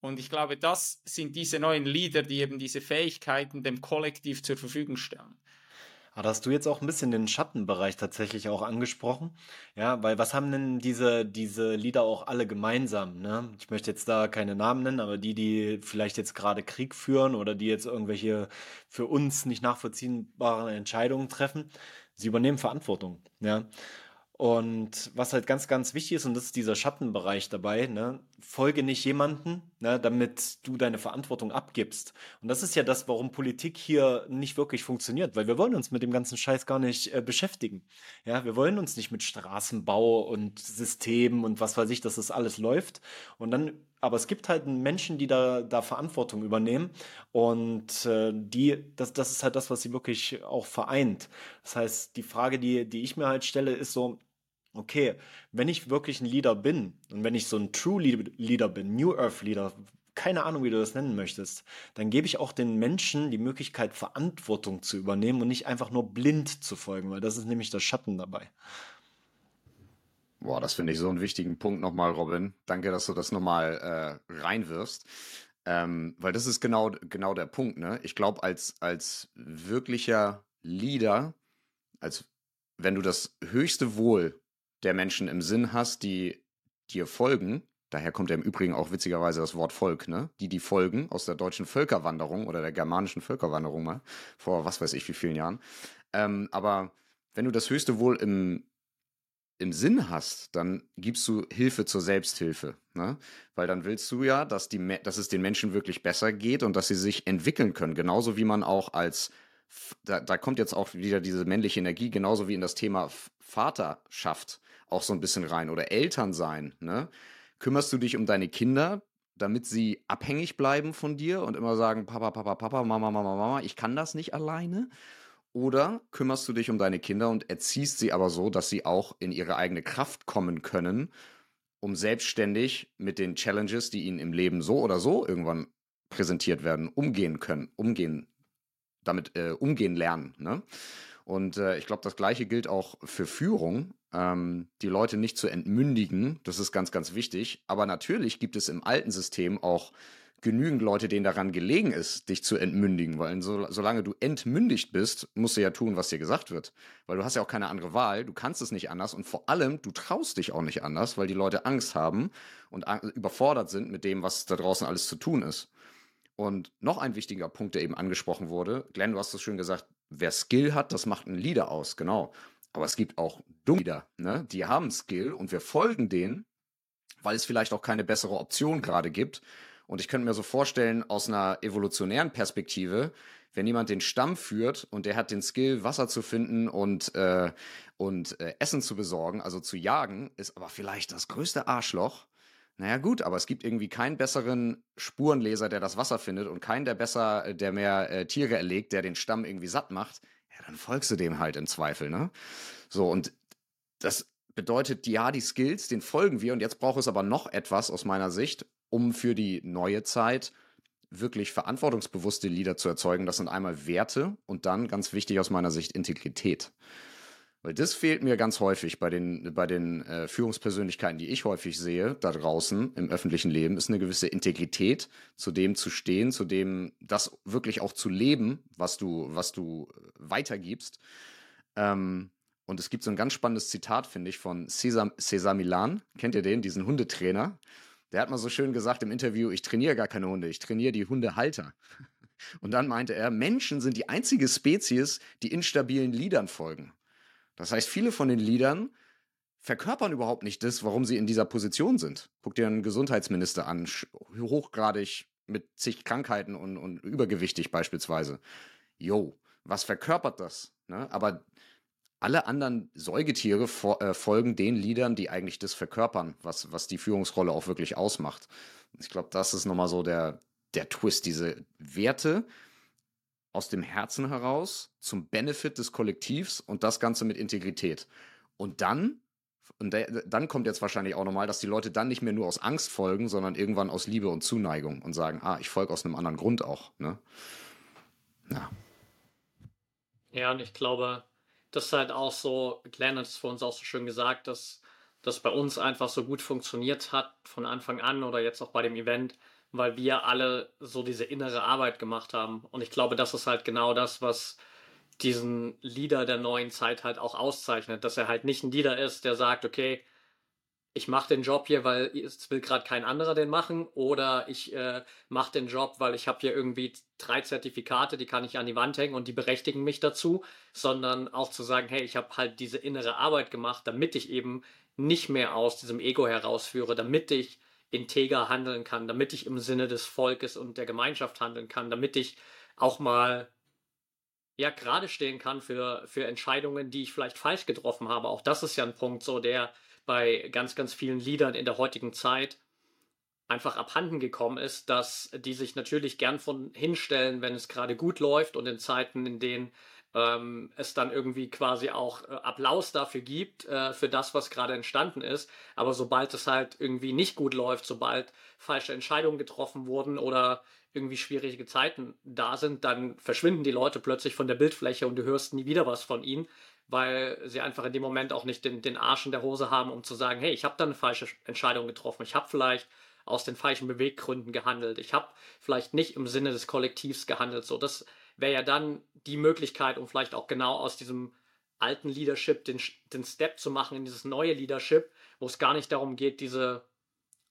Und ich glaube, das sind diese neuen Leader, die eben diese Fähigkeiten dem Kollektiv zur Verfügung stellen. Aber hast du jetzt auch ein bisschen den Schattenbereich tatsächlich auch angesprochen? Ja, weil was haben denn diese, diese Lieder auch alle gemeinsam? Ne? Ich möchte jetzt da keine Namen nennen, aber die, die vielleicht jetzt gerade Krieg führen oder die jetzt irgendwelche für uns nicht nachvollziehbaren Entscheidungen treffen, sie übernehmen Verantwortung. Ja. Und was halt ganz, ganz wichtig ist, und das ist dieser Schattenbereich dabei, ne, folge nicht jemanden, ne, damit du deine Verantwortung abgibst. Und das ist ja das, warum Politik hier nicht wirklich funktioniert, weil wir wollen uns mit dem ganzen Scheiß gar nicht äh, beschäftigen. Ja, wir wollen uns nicht mit Straßenbau und Systemen und was weiß ich, dass das alles läuft. Und dann, aber es gibt halt Menschen, die da, da Verantwortung übernehmen und äh, die, das, das ist halt das, was sie wirklich auch vereint. Das heißt, die Frage, die, die ich mir halt stelle, ist so, okay, wenn ich wirklich ein Leader bin und wenn ich so ein True Leader bin, New Earth Leader, keine Ahnung, wie du das nennen möchtest, dann gebe ich auch den Menschen die Möglichkeit, Verantwortung zu übernehmen und nicht einfach nur blind zu folgen, weil das ist nämlich der Schatten dabei. Boah, das finde ich so einen wichtigen Punkt nochmal, Robin. Danke, dass du das nochmal äh, reinwirfst. Ähm, weil das ist genau, genau der Punkt, ne? Ich glaube, als, als wirklicher Leader, als wenn du das höchste Wohl der Menschen im Sinn hast, die dir folgen, daher kommt ja im Übrigen auch witzigerweise das Wort Volk, ne? Die, die folgen aus der deutschen Völkerwanderung oder der germanischen Völkerwanderung mal, vor was weiß ich wie vielen Jahren. Ähm, aber wenn du das höchste Wohl im, im Sinn hast, dann gibst du Hilfe zur Selbsthilfe, ne? Weil dann willst du ja, dass, die, dass es den Menschen wirklich besser geht und dass sie sich entwickeln können. Genauso wie man auch als da, da kommt jetzt auch wieder diese männliche Energie, genauso wie in das Thema Vaterschaft auch so ein bisschen rein oder Eltern sein. Ne? Kümmerst du dich um deine Kinder, damit sie abhängig bleiben von dir und immer sagen, Papa, Papa, Papa, Mama, Mama, Mama, ich kann das nicht alleine? Oder kümmerst du dich um deine Kinder und erziehst sie aber so, dass sie auch in ihre eigene Kraft kommen können, um selbstständig mit den Challenges, die ihnen im Leben so oder so irgendwann präsentiert werden, umgehen können, umgehen, damit äh, umgehen lernen. Ne? Und äh, ich glaube, das Gleiche gilt auch für Führung ähm, die Leute nicht zu entmündigen. Das ist ganz, ganz wichtig. Aber natürlich gibt es im alten System auch genügend Leute, denen daran gelegen ist, dich zu entmündigen, weil so, solange du entmündigt bist, musst du ja tun, was dir gesagt wird, weil du hast ja auch keine andere Wahl, du kannst es nicht anders und vor allem, du traust dich auch nicht anders, weil die Leute Angst haben und überfordert sind mit dem, was da draußen alles zu tun ist. Und noch ein wichtiger Punkt, der eben angesprochen wurde, Glenn, du hast es schön gesagt, wer Skill hat, das macht einen Leader aus, genau. Aber es gibt auch Dummlieder, ne? Die haben Skill und wir folgen denen, weil es vielleicht auch keine bessere Option gerade gibt. Und ich könnte mir so vorstellen, aus einer evolutionären Perspektive, wenn jemand den Stamm führt und der hat den Skill, Wasser zu finden und, äh, und äh, Essen zu besorgen, also zu jagen, ist aber vielleicht das größte Arschloch. Naja, gut, aber es gibt irgendwie keinen besseren Spurenleser, der das Wasser findet und keinen, der besser, der mehr äh, Tiere erlegt, der den Stamm irgendwie satt macht ja, dann folgst du dem halt im Zweifel, ne? So, und das bedeutet, ja, die Skills, den folgen wir. Und jetzt braucht es aber noch etwas aus meiner Sicht, um für die neue Zeit wirklich verantwortungsbewusste Lieder zu erzeugen. Das sind einmal Werte und dann, ganz wichtig aus meiner Sicht, Integrität. Weil das fehlt mir ganz häufig bei den, bei den äh, Führungspersönlichkeiten, die ich häufig sehe, da draußen im öffentlichen Leben, ist eine gewisse Integrität, zu dem zu stehen, zu dem das wirklich auch zu leben, was du, was du äh, weitergibst. Ähm, und es gibt so ein ganz spannendes Zitat, finde ich, von Cesar, Cesar Milan. Kennt ihr den, diesen Hundetrainer? Der hat mal so schön gesagt im Interview, ich trainiere gar keine Hunde, ich trainiere die Hundehalter. Und dann meinte er, Menschen sind die einzige Spezies, die instabilen Liedern folgen. Das heißt, viele von den Liedern verkörpern überhaupt nicht das, warum sie in dieser Position sind. Guck dir einen Gesundheitsminister an, hochgradig mit zig Krankheiten und, und übergewichtig beispielsweise. Jo, was verkörpert das? Ne? Aber alle anderen Säugetiere äh, folgen den Liedern, die eigentlich das verkörpern, was, was die Führungsrolle auch wirklich ausmacht. Ich glaube, das ist nochmal so der, der Twist, diese Werte, aus dem Herzen heraus zum Benefit des Kollektivs und das Ganze mit Integrität. Und dann, und dann kommt jetzt wahrscheinlich auch nochmal, dass die Leute dann nicht mehr nur aus Angst folgen, sondern irgendwann aus Liebe und Zuneigung und sagen, ah, ich folge aus einem anderen Grund auch. Ne? Ja. Ja, und ich glaube, das ist halt auch so, Glenn hat es für uns auch so schön gesagt, dass das bei uns einfach so gut funktioniert hat von Anfang an oder jetzt auch bei dem Event, weil wir alle so diese innere Arbeit gemacht haben. Und ich glaube, das ist halt genau das, was diesen Leader der neuen Zeit halt auch auszeichnet, dass er halt nicht ein Leader ist, der sagt, okay, ich mache den Job hier, weil es will gerade kein anderer den machen oder ich äh, mache den Job, weil ich habe hier irgendwie drei Zertifikate, die kann ich an die Wand hängen und die berechtigen mich dazu, sondern auch zu sagen, hey, ich habe halt diese innere Arbeit gemacht, damit ich eben nicht mehr aus diesem Ego herausführe, damit ich integer handeln kann, damit ich im Sinne des Volkes und der Gemeinschaft handeln kann, damit ich auch mal ja gerade stehen kann für, für Entscheidungen, die ich vielleicht falsch getroffen habe. Auch das ist ja ein Punkt, so der bei ganz, ganz vielen Liedern in der heutigen Zeit einfach abhanden gekommen ist, dass die sich natürlich gern von hinstellen, wenn es gerade gut läuft und in Zeiten, in denen ähm, es dann irgendwie quasi auch äh, Applaus dafür gibt, äh, für das, was gerade entstanden ist. Aber sobald es halt irgendwie nicht gut läuft, sobald falsche Entscheidungen getroffen wurden oder irgendwie schwierige Zeiten da sind, dann verschwinden die Leute plötzlich von der Bildfläche und du hörst nie wieder was von ihnen, weil sie einfach in dem Moment auch nicht den, den Arsch in der Hose haben, um zu sagen, hey, ich habe da eine falsche Entscheidung getroffen, ich habe vielleicht aus den falschen Beweggründen gehandelt, ich habe vielleicht nicht im Sinne des Kollektivs gehandelt. So, das wäre ja dann die Möglichkeit, um vielleicht auch genau aus diesem alten Leadership den, den Step zu machen in dieses neue Leadership, wo es gar nicht darum geht, diese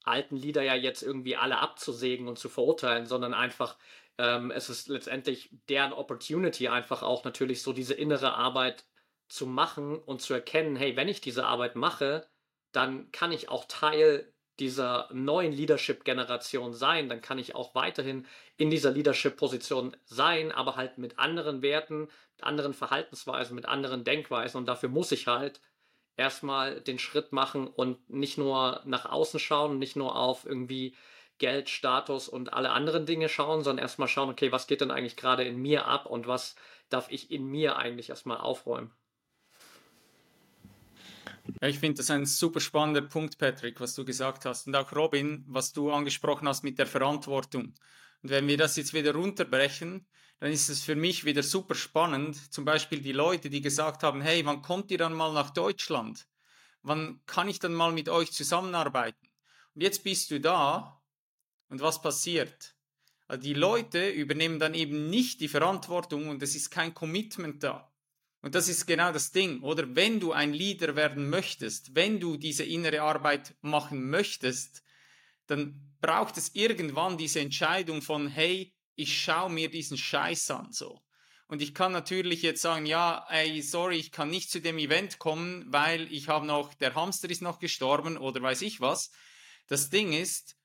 alten Leader ja jetzt irgendwie alle abzusägen und zu verurteilen, sondern einfach ähm, es ist letztendlich deren Opportunity einfach auch natürlich so diese innere Arbeit zu machen und zu erkennen, hey, wenn ich diese Arbeit mache, dann kann ich auch Teil dieser neuen Leadership-Generation sein, dann kann ich auch weiterhin in dieser Leadership-Position sein, aber halt mit anderen Werten, mit anderen Verhaltensweisen, mit anderen Denkweisen. Und dafür muss ich halt erstmal den Schritt machen und nicht nur nach außen schauen, nicht nur auf irgendwie Geld, Status und alle anderen Dinge schauen, sondern erstmal schauen, okay, was geht denn eigentlich gerade in mir ab und was darf ich in mir eigentlich erstmal aufräumen. Ich finde das ein super spannender Punkt, Patrick, was du gesagt hast. Und auch Robin, was du angesprochen hast mit der Verantwortung. Und wenn wir das jetzt wieder runterbrechen, dann ist es für mich wieder super spannend. Zum Beispiel die Leute, die gesagt haben, hey, wann kommt ihr dann mal nach Deutschland? Wann kann ich dann mal mit euch zusammenarbeiten? Und jetzt bist du da und was passiert? Also die Leute übernehmen dann eben nicht die Verantwortung und es ist kein Commitment da. Und das ist genau das Ding, oder? Wenn du ein Leader werden möchtest, wenn du diese innere Arbeit machen möchtest, dann braucht es irgendwann diese Entscheidung von, hey, ich schaue mir diesen Scheiß an, so. Und ich kann natürlich jetzt sagen, ja, ey, sorry, ich kann nicht zu dem Event kommen, weil ich habe noch, der Hamster ist noch gestorben oder weiß ich was. Das Ding ist,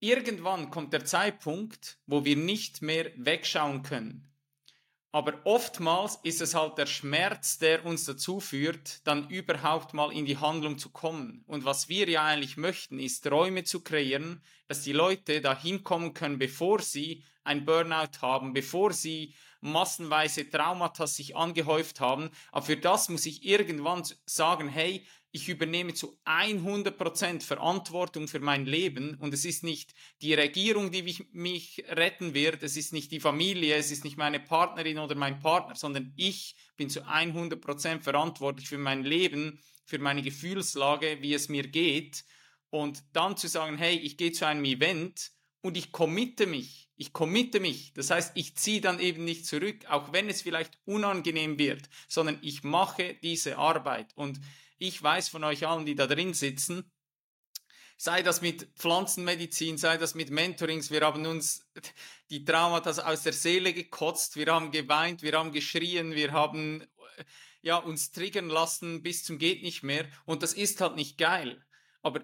irgendwann kommt der Zeitpunkt, wo wir nicht mehr wegschauen können. Aber oftmals ist es halt der Schmerz, der uns dazu führt, dann überhaupt mal in die Handlung zu kommen. Und was wir ja eigentlich möchten, ist Räume zu kreieren, dass die Leute da hinkommen können, bevor sie ein Burnout haben, bevor sie massenweise Traumata sich angehäuft haben. Aber für das muss ich irgendwann sagen, hey, ich übernehme zu 100% Verantwortung für mein Leben und es ist nicht die Regierung, die mich, retten wird, es ist nicht die Familie, es ist nicht meine Partnerin oder mein Partner, sondern ich bin zu 100% verantwortlich für mein Leben, für meine Gefühlslage, wie es mir geht. Und dann zu sagen, hey, ich gehe zu einem Event und ich committe mich, ich committe mich, das heißt, ich ziehe dann eben nicht zurück, auch wenn es vielleicht unangenehm wird, sondern ich mache diese Arbeit. Und ich weiß von euch allen, die da drin sitzen, sei das mit Pflanzenmedizin, sei das mit Mentorings, wir haben uns die Traumata aus der Seele gekotzt, wir haben geweint, wir haben geschrien, wir haben ja uns triggern lassen bis zum geht nicht mehr und das ist halt nicht geil. Aber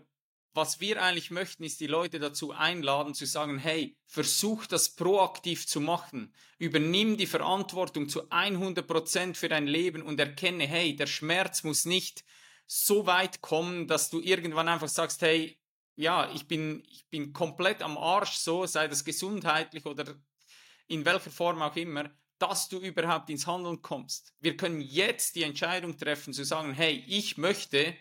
was wir eigentlich möchten, ist die Leute dazu einladen, zu sagen, hey, versuch das proaktiv zu machen. Übernimm die Verantwortung zu 100 Prozent für dein Leben und erkenne, hey, der Schmerz muss nicht so weit kommen, dass du irgendwann einfach sagst, hey, ja, ich bin, ich bin komplett am Arsch, so, sei das gesundheitlich oder in welcher Form auch immer, dass du überhaupt ins Handeln kommst. Wir können jetzt die Entscheidung treffen, zu sagen, hey, ich möchte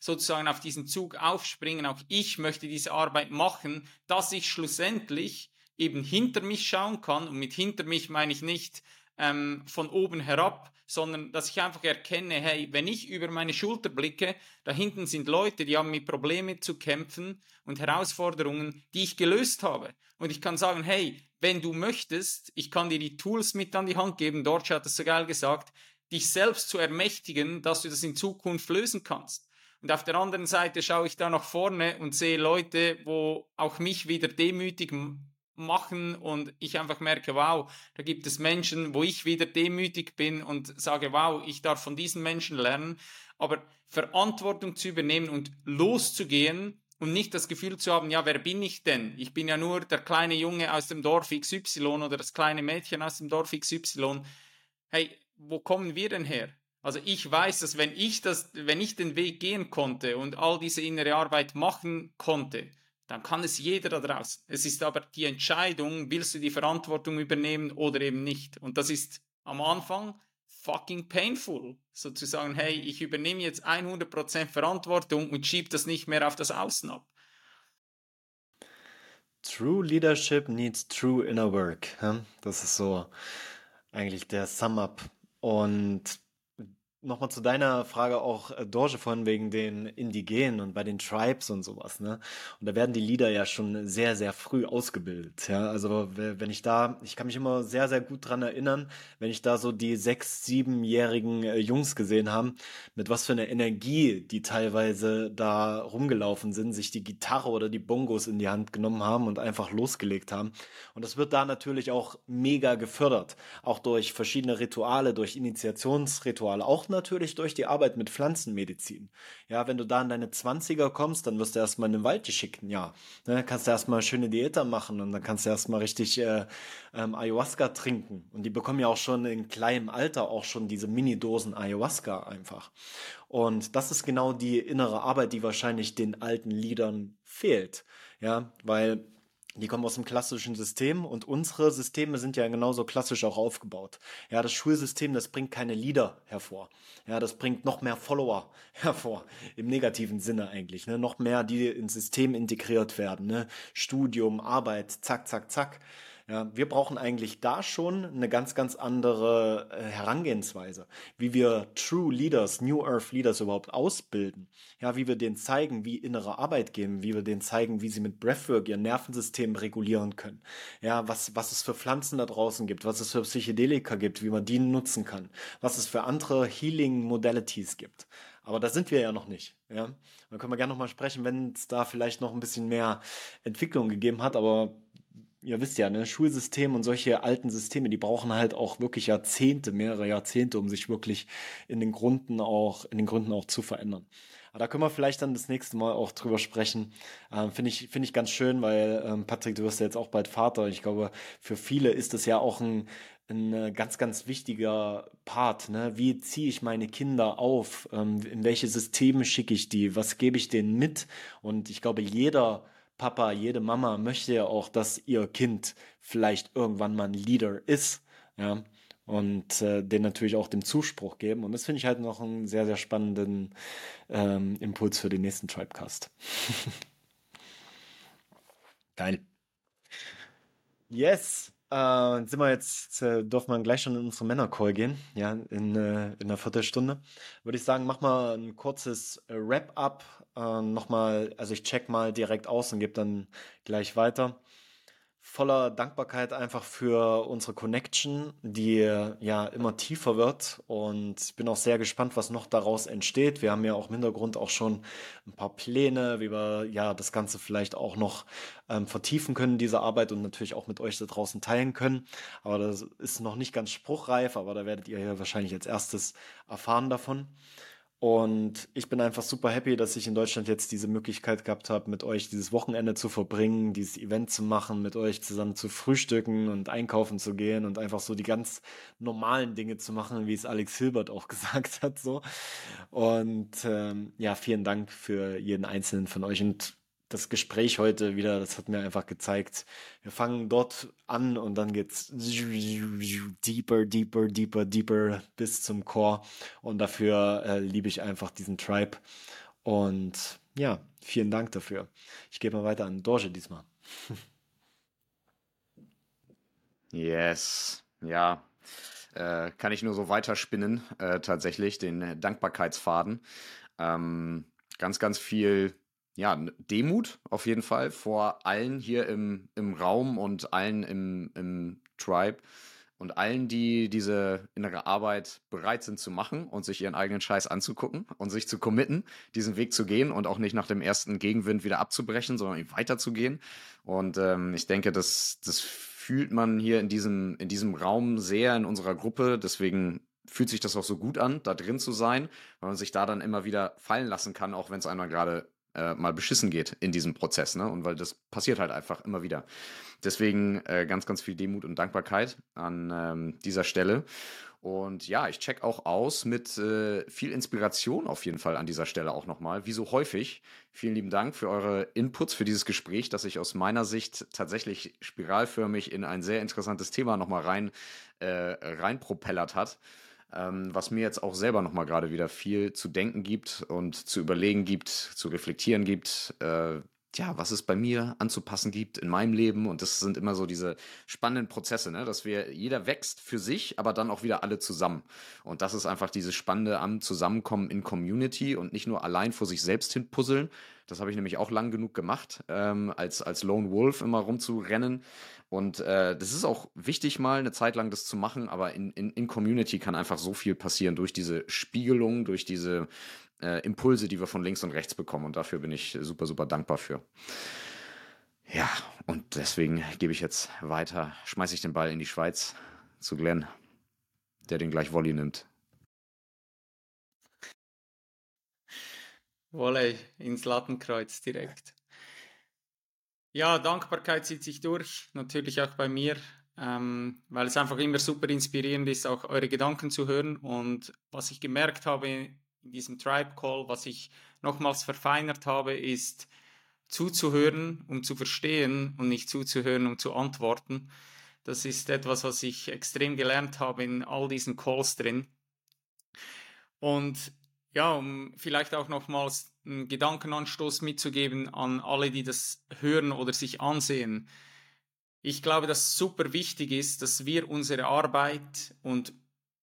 sozusagen auf diesen Zug aufspringen, auch ich möchte diese Arbeit machen, dass ich schlussendlich eben hinter mich schauen kann. Und mit hinter mich meine ich nicht ähm, von oben herab, sondern dass ich einfach erkenne, hey, wenn ich über meine Schulter blicke, da hinten sind Leute, die haben mit Problemen zu kämpfen und Herausforderungen, die ich gelöst habe. Und ich kann sagen, hey, wenn du möchtest, ich kann dir die Tools mit an die Hand geben, Dortsch hat es so geil gesagt, dich selbst zu ermächtigen, dass du das in Zukunft lösen kannst. Und auf der anderen Seite schaue ich da nach vorne und sehe Leute, wo auch mich wieder demütig machen und ich einfach merke, wow, da gibt es Menschen, wo ich wieder demütig bin und sage, wow, ich darf von diesen Menschen lernen. Aber Verantwortung zu übernehmen und loszugehen und nicht das Gefühl zu haben, ja, wer bin ich denn? Ich bin ja nur der kleine Junge aus dem Dorf XY oder das kleine Mädchen aus dem Dorf XY. Hey, wo kommen wir denn her? Also ich weiß, dass wenn ich das, wenn ich den Weg gehen konnte und all diese innere Arbeit machen konnte, dann kann es jeder da draußen. Es ist aber die Entscheidung, willst du die Verantwortung übernehmen oder eben nicht? Und das ist am Anfang fucking painful, sozusagen, hey, ich übernehme jetzt 100% Verantwortung und schiebe das nicht mehr auf das Außen ab. True Leadership needs true inner work. Das ist so eigentlich der Sum-up. Und Nochmal zu deiner Frage auch, äh, Dorje, von wegen den Indigenen und bei den Tribes und sowas, ne? Und da werden die Lieder ja schon sehr, sehr früh ausgebildet, ja? Also, wenn ich da, ich kann mich immer sehr, sehr gut dran erinnern, wenn ich da so die sechs-, siebenjährigen äh, Jungs gesehen haben, mit was für einer Energie die teilweise da rumgelaufen sind, sich die Gitarre oder die Bongos in die Hand genommen haben und einfach losgelegt haben. Und das wird da natürlich auch mega gefördert. Auch durch verschiedene Rituale, durch Initiationsrituale, auch natürlich durch die Arbeit mit Pflanzenmedizin. Ja, wenn du da in deine 20er kommst, dann wirst du erstmal in den Wald geschickt, ja. Ne, kannst du erstmal schöne Diäter machen und dann kannst du erstmal richtig äh, ähm, Ayahuasca trinken. Und die bekommen ja auch schon in kleinem Alter auch schon diese Mini-Dosen Ayahuasca einfach. Und das ist genau die innere Arbeit, die wahrscheinlich den alten Liedern fehlt. Ja, weil die kommen aus dem klassischen System und unsere Systeme sind ja genauso klassisch auch aufgebaut. Ja, das Schulsystem, das bringt keine Leader hervor. Ja, das bringt noch mehr Follower hervor. Im negativen Sinne eigentlich. Ne? Noch mehr, die ins System integriert werden. Ne? Studium, Arbeit, zack, zack, zack. Ja, wir brauchen eigentlich da schon eine ganz, ganz andere äh, Herangehensweise, wie wir True Leaders, New Earth Leaders überhaupt ausbilden. Ja, wie wir denen zeigen, wie innere Arbeit geben, wie wir denen zeigen, wie sie mit Breathwork ihr Nervensystem regulieren können. Ja, was, was es für Pflanzen da draußen gibt, was es für Psychedelika gibt, wie man die nutzen kann, was es für andere Healing Modalities gibt. Aber da sind wir ja noch nicht. Ja, da können wir gerne noch mal sprechen, wenn es da vielleicht noch ein bisschen mehr Entwicklung gegeben hat. Aber ihr wisst ja, ne, Schulsystem und solche alten Systeme, die brauchen halt auch wirklich Jahrzehnte, mehrere Jahrzehnte, um sich wirklich in den Gründen auch, in den Gründen auch zu verändern. Aber da können wir vielleicht dann das nächste Mal auch drüber sprechen. Ähm, Finde ich, finde ich ganz schön, weil ähm, Patrick, du wirst ja jetzt auch bald Vater. Ich glaube, für viele ist das ja auch ein, ein äh, ganz, ganz wichtiger Part. Ne? Wie ziehe ich meine Kinder auf? Ähm, in welche Systeme schicke ich die? Was gebe ich denen mit? Und ich glaube, jeder Papa, jede Mama möchte ja auch, dass ihr Kind vielleicht irgendwann mal ein Leader ist, ja, und äh, den natürlich auch den Zuspruch geben. Und das finde ich halt noch einen sehr, sehr spannenden ähm, Impuls für den nächsten Tribecast. Geil. Yes. Äh, sind wir jetzt, äh, dürfen wir gleich schon in unsere Männercall gehen, ja, in, äh, in einer Viertelstunde. Würde ich sagen, mach mal ein kurzes äh, Wrap-up. Äh, Nochmal, also ich check mal direkt aus und gebe dann gleich weiter voller Dankbarkeit einfach für unsere Connection, die ja immer tiefer wird und ich bin auch sehr gespannt, was noch daraus entsteht. Wir haben ja auch im Hintergrund auch schon ein paar Pläne, wie wir ja das Ganze vielleicht auch noch ähm, vertiefen können, diese Arbeit und natürlich auch mit euch da draußen teilen können. Aber das ist noch nicht ganz spruchreif, aber da werdet ihr ja wahrscheinlich als erstes erfahren davon. Und ich bin einfach super happy, dass ich in Deutschland jetzt diese Möglichkeit gehabt habe, mit euch dieses Wochenende zu verbringen, dieses Event zu machen, mit euch zusammen zu frühstücken und einkaufen zu gehen und einfach so die ganz normalen Dinge zu machen, wie es Alex Hilbert auch gesagt hat. So. Und ähm, ja, vielen Dank für jeden einzelnen von euch. Und das Gespräch heute wieder, das hat mir einfach gezeigt, wir fangen dort an und dann geht's deeper, deeper, deeper, deeper bis zum Core. Und dafür äh, liebe ich einfach diesen Tribe. Und ja, vielen Dank dafür. Ich gebe mal weiter an Dorje diesmal. yes, ja. Äh, kann ich nur so weiterspinnen, äh, tatsächlich, den Dankbarkeitsfaden. Ähm, ganz, ganz viel ja, Demut auf jeden Fall vor allen hier im, im Raum und allen im, im Tribe. und allen, die diese innere Arbeit bereit sind zu machen und sich ihren eigenen Scheiß anzugucken und sich zu committen, diesen Weg zu gehen und auch nicht nach dem ersten Gegenwind wieder abzubrechen, sondern weiterzugehen. Und ähm, ich denke, das, das fühlt man hier in diesem, in diesem Raum sehr in unserer Gruppe. Deswegen fühlt sich das auch so gut an, da drin zu sein, weil man sich da dann immer wieder fallen lassen kann, auch wenn es einmal gerade äh, mal beschissen geht in diesem Prozess, ne? Und weil das passiert halt einfach immer wieder. Deswegen äh, ganz, ganz viel Demut und Dankbarkeit an ähm, dieser Stelle. Und ja, ich check auch aus mit äh, viel Inspiration auf jeden Fall an dieser Stelle auch nochmal, wie so häufig. Vielen lieben Dank für eure Inputs, für dieses Gespräch, das sich aus meiner Sicht tatsächlich spiralförmig in ein sehr interessantes Thema nochmal rein, äh, reinpropellert hat ähm, was mir jetzt auch selber nochmal gerade wieder viel zu denken gibt und zu überlegen gibt, zu reflektieren gibt. Äh, ja, was es bei mir anzupassen gibt in meinem Leben. Und das sind immer so diese spannenden Prozesse, ne? dass wir, jeder wächst für sich, aber dann auch wieder alle zusammen. Und das ist einfach dieses Spannende am Zusammenkommen in Community und nicht nur allein vor sich selbst hin puzzeln. Das habe ich nämlich auch lang genug gemacht, ähm, als, als Lone Wolf immer rumzurennen. Und äh, das ist auch wichtig, mal eine Zeit lang das zu machen, aber in, in, in Community kann einfach so viel passieren durch diese Spiegelung, durch diese äh, Impulse, die wir von links und rechts bekommen. Und dafür bin ich super, super dankbar für. Ja, und deswegen gebe ich jetzt weiter, schmeiße ich den Ball in die Schweiz zu Glenn, der den gleich Volley nimmt. Volley ins Lattenkreuz direkt. Ja, Dankbarkeit zieht sich durch, natürlich auch bei mir, ähm, weil es einfach immer super inspirierend ist, auch eure Gedanken zu hören. Und was ich gemerkt habe in diesem Tribe Call, was ich nochmals verfeinert habe, ist zuzuhören, um zu verstehen und nicht zuzuhören, um zu antworten. Das ist etwas, was ich extrem gelernt habe in all diesen Calls drin. Und ja, um vielleicht auch nochmals einen Gedankenanstoß mitzugeben an alle, die das hören oder sich ansehen. Ich glaube, dass super wichtig ist, dass wir unsere Arbeit und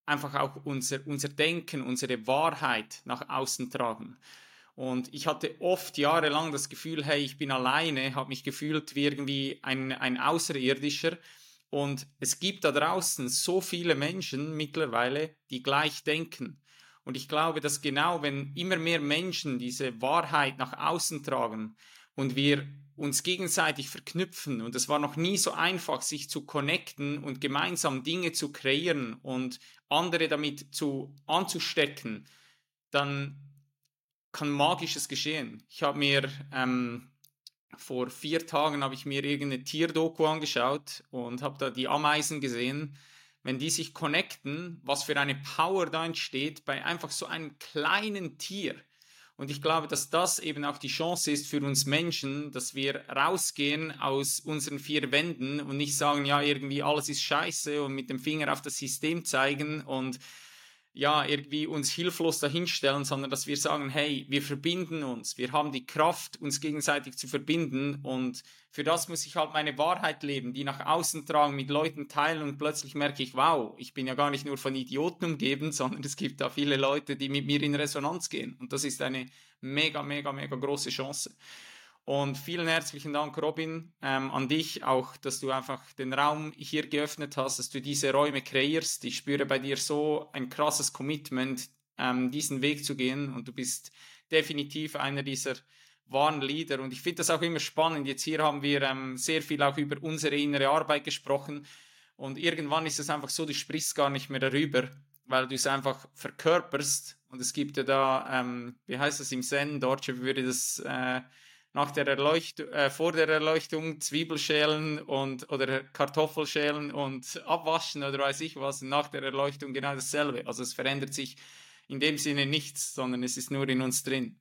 einfach auch unser, unser Denken, unsere Wahrheit nach außen tragen. Und ich hatte oft jahrelang das Gefühl, hey, ich bin alleine, habe mich gefühlt wie irgendwie ein, ein Außerirdischer. Und es gibt da draußen so viele Menschen mittlerweile, die gleich denken. Und ich glaube, dass genau wenn immer mehr Menschen diese Wahrheit nach außen tragen und wir uns gegenseitig verknüpfen, und es war noch nie so einfach, sich zu connecten und gemeinsam Dinge zu kreieren und andere damit zu anzustecken, dann kann Magisches geschehen. Ich habe mir ähm, vor vier Tagen habe ich mir irgendeine Tierdoku angeschaut und habe da die Ameisen gesehen wenn die sich connecten, was für eine Power da entsteht bei einfach so einem kleinen Tier. Und ich glaube, dass das eben auch die Chance ist für uns Menschen, dass wir rausgehen aus unseren vier Wänden und nicht sagen, ja, irgendwie alles ist scheiße und mit dem Finger auf das System zeigen und ja, irgendwie uns hilflos dahinstellen, sondern dass wir sagen, hey, wir verbinden uns, wir haben die Kraft, uns gegenseitig zu verbinden. Und für das muss ich halt meine Wahrheit leben, die nach außen tragen, mit Leuten teilen. Und plötzlich merke ich, wow, ich bin ja gar nicht nur von Idioten umgeben, sondern es gibt da viele Leute, die mit mir in Resonanz gehen. Und das ist eine mega, mega, mega große Chance. Und vielen herzlichen Dank, Robin, ähm, an dich auch, dass du einfach den Raum hier geöffnet hast, dass du diese Räume kreierst. Ich spüre bei dir so ein krasses Commitment, ähm, diesen Weg zu gehen. Und du bist definitiv einer dieser wahren Leader. Und ich finde das auch immer spannend. Jetzt hier haben wir ähm, sehr viel auch über unsere innere Arbeit gesprochen. Und irgendwann ist es einfach so, du sprichst gar nicht mehr darüber, weil du es einfach verkörperst. Und es gibt ja da, ähm, wie heißt das im Zen, dort würde das... Äh, nach der Erleuchtung, äh, vor der Erleuchtung Zwiebelschälen und oder Kartoffelschälen und abwaschen oder weiß ich was. nach der Erleuchtung genau dasselbe. Also es verändert sich in dem Sinne nichts, sondern es ist nur in uns drin.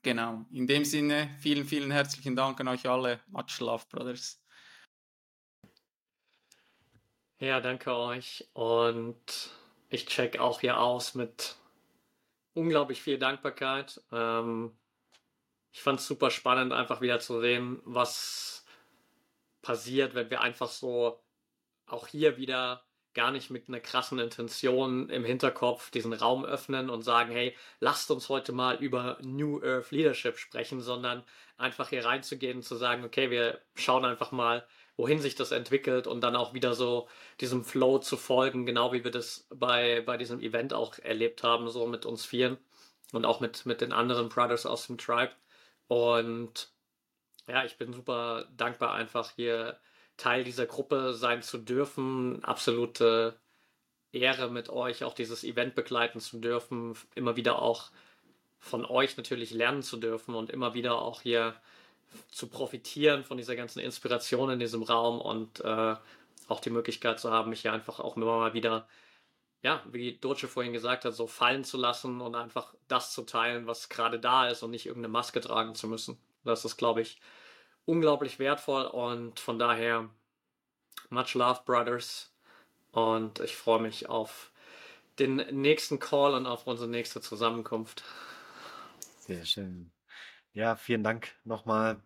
Genau. In dem Sinne, vielen, vielen herzlichen Dank an euch alle. Much love, Brothers. Ja, danke euch. Und ich check auch hier aus mit unglaublich viel Dankbarkeit. Ähm, ich fand es super spannend, einfach wieder zu sehen, was passiert, wenn wir einfach so auch hier wieder gar nicht mit einer krassen Intention im Hinterkopf diesen Raum öffnen und sagen, hey, lasst uns heute mal über New Earth Leadership sprechen, sondern einfach hier reinzugehen und zu sagen, okay, wir schauen einfach mal, wohin sich das entwickelt und dann auch wieder so diesem Flow zu folgen, genau wie wir das bei, bei diesem Event auch erlebt haben, so mit uns vieren und auch mit, mit den anderen Brothers aus dem Tribe. Und ja, ich bin super dankbar, einfach hier Teil dieser Gruppe sein zu dürfen. Absolute Ehre mit euch, auch dieses Event begleiten zu dürfen, immer wieder auch von euch natürlich lernen zu dürfen und immer wieder auch hier zu profitieren von dieser ganzen Inspiration in diesem Raum und äh, auch die Möglichkeit zu haben, mich hier einfach auch immer mal wieder, ja, wie Doce vorhin gesagt hat, so fallen zu lassen und einfach das zu teilen, was gerade da ist und nicht irgendeine Maske tragen zu müssen. Das ist, glaube ich, unglaublich wertvoll und von daher much love, Brothers. Und ich freue mich auf den nächsten Call und auf unsere nächste Zusammenkunft. Sehr schön. Ja, vielen Dank nochmal.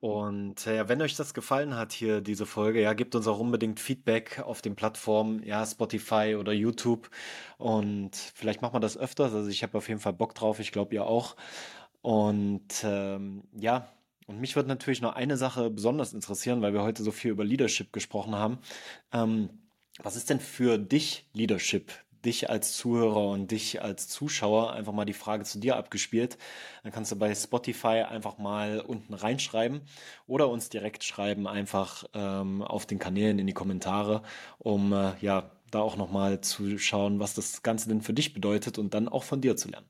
Und äh, ja, wenn euch das gefallen hat hier, diese Folge, ja, gebt uns auch unbedingt Feedback auf den Plattformen, ja, Spotify oder YouTube. Und vielleicht machen wir das öfters. Also ich habe auf jeden Fall Bock drauf, ich glaube ihr auch. Und ähm, ja, und mich würde natürlich noch eine Sache besonders interessieren, weil wir heute so viel über Leadership gesprochen haben. Ähm, was ist denn für dich Leadership? Dich als Zuhörer und dich als Zuschauer einfach mal die Frage zu dir abgespielt. Dann kannst du bei Spotify einfach mal unten reinschreiben oder uns direkt schreiben, einfach ähm, auf den Kanälen in die Kommentare, um äh, ja da auch nochmal zu schauen, was das Ganze denn für dich bedeutet und dann auch von dir zu lernen.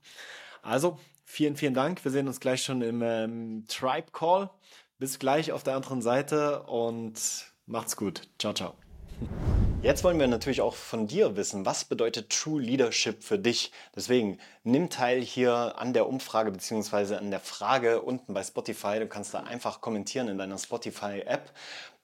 Also, vielen, vielen Dank. Wir sehen uns gleich schon im ähm, Tribe Call. Bis gleich auf der anderen Seite und macht's gut. Ciao, ciao. Jetzt wollen wir natürlich auch von dir wissen, was bedeutet True Leadership für dich? Deswegen nimm teil hier an der Umfrage bzw. an der Frage unten bei Spotify. Du kannst da einfach kommentieren in deiner Spotify-App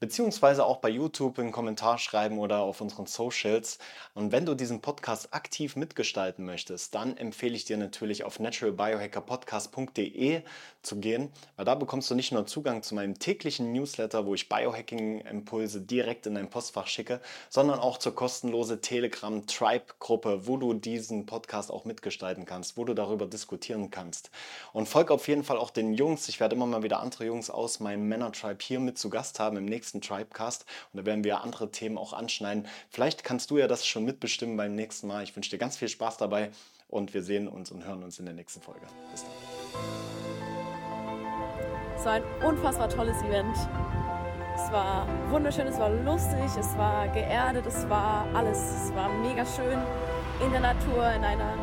beziehungsweise auch bei YouTube einen Kommentar schreiben oder auf unseren Socials. Und wenn du diesen Podcast aktiv mitgestalten möchtest, dann empfehle ich dir natürlich auf naturalbiohackerpodcast.de zu gehen, weil da bekommst du nicht nur Zugang zu meinem täglichen Newsletter, wo ich Biohacking-Impulse direkt in dein Postfach schicke, sondern auch zur kostenlose Telegram Tribe Gruppe, wo du diesen Podcast auch mitgestalten kannst, wo du darüber diskutieren kannst. Und folg auf jeden Fall auch den Jungs. Ich werde immer mal wieder andere Jungs aus meinem Männer Tribe hier mit zu Gast haben im nächsten nächsten Tribecast und da werden wir andere Themen auch anschneiden. Vielleicht kannst du ja das schon mitbestimmen beim nächsten Mal. Ich wünsche dir ganz viel Spaß dabei und wir sehen uns und hören uns in der nächsten Folge. Bis dann. Es war ein unfassbar tolles Event. Es war wunderschön, es war lustig, es war geerdet, es war alles. Es war mega schön in der Natur, in einer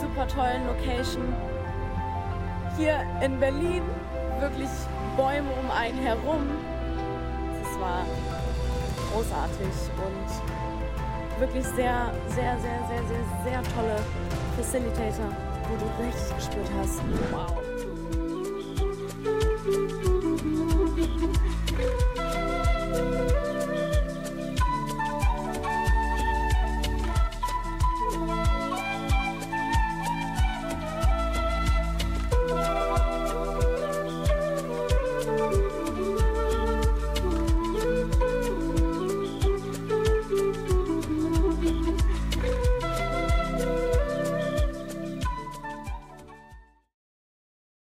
super tollen Location. Hier in Berlin wirklich Bäume um einen herum, war großartig und wirklich sehr, sehr, sehr, sehr, sehr, sehr tolle Facilitator, wo du richtig gespürt hast. Wow.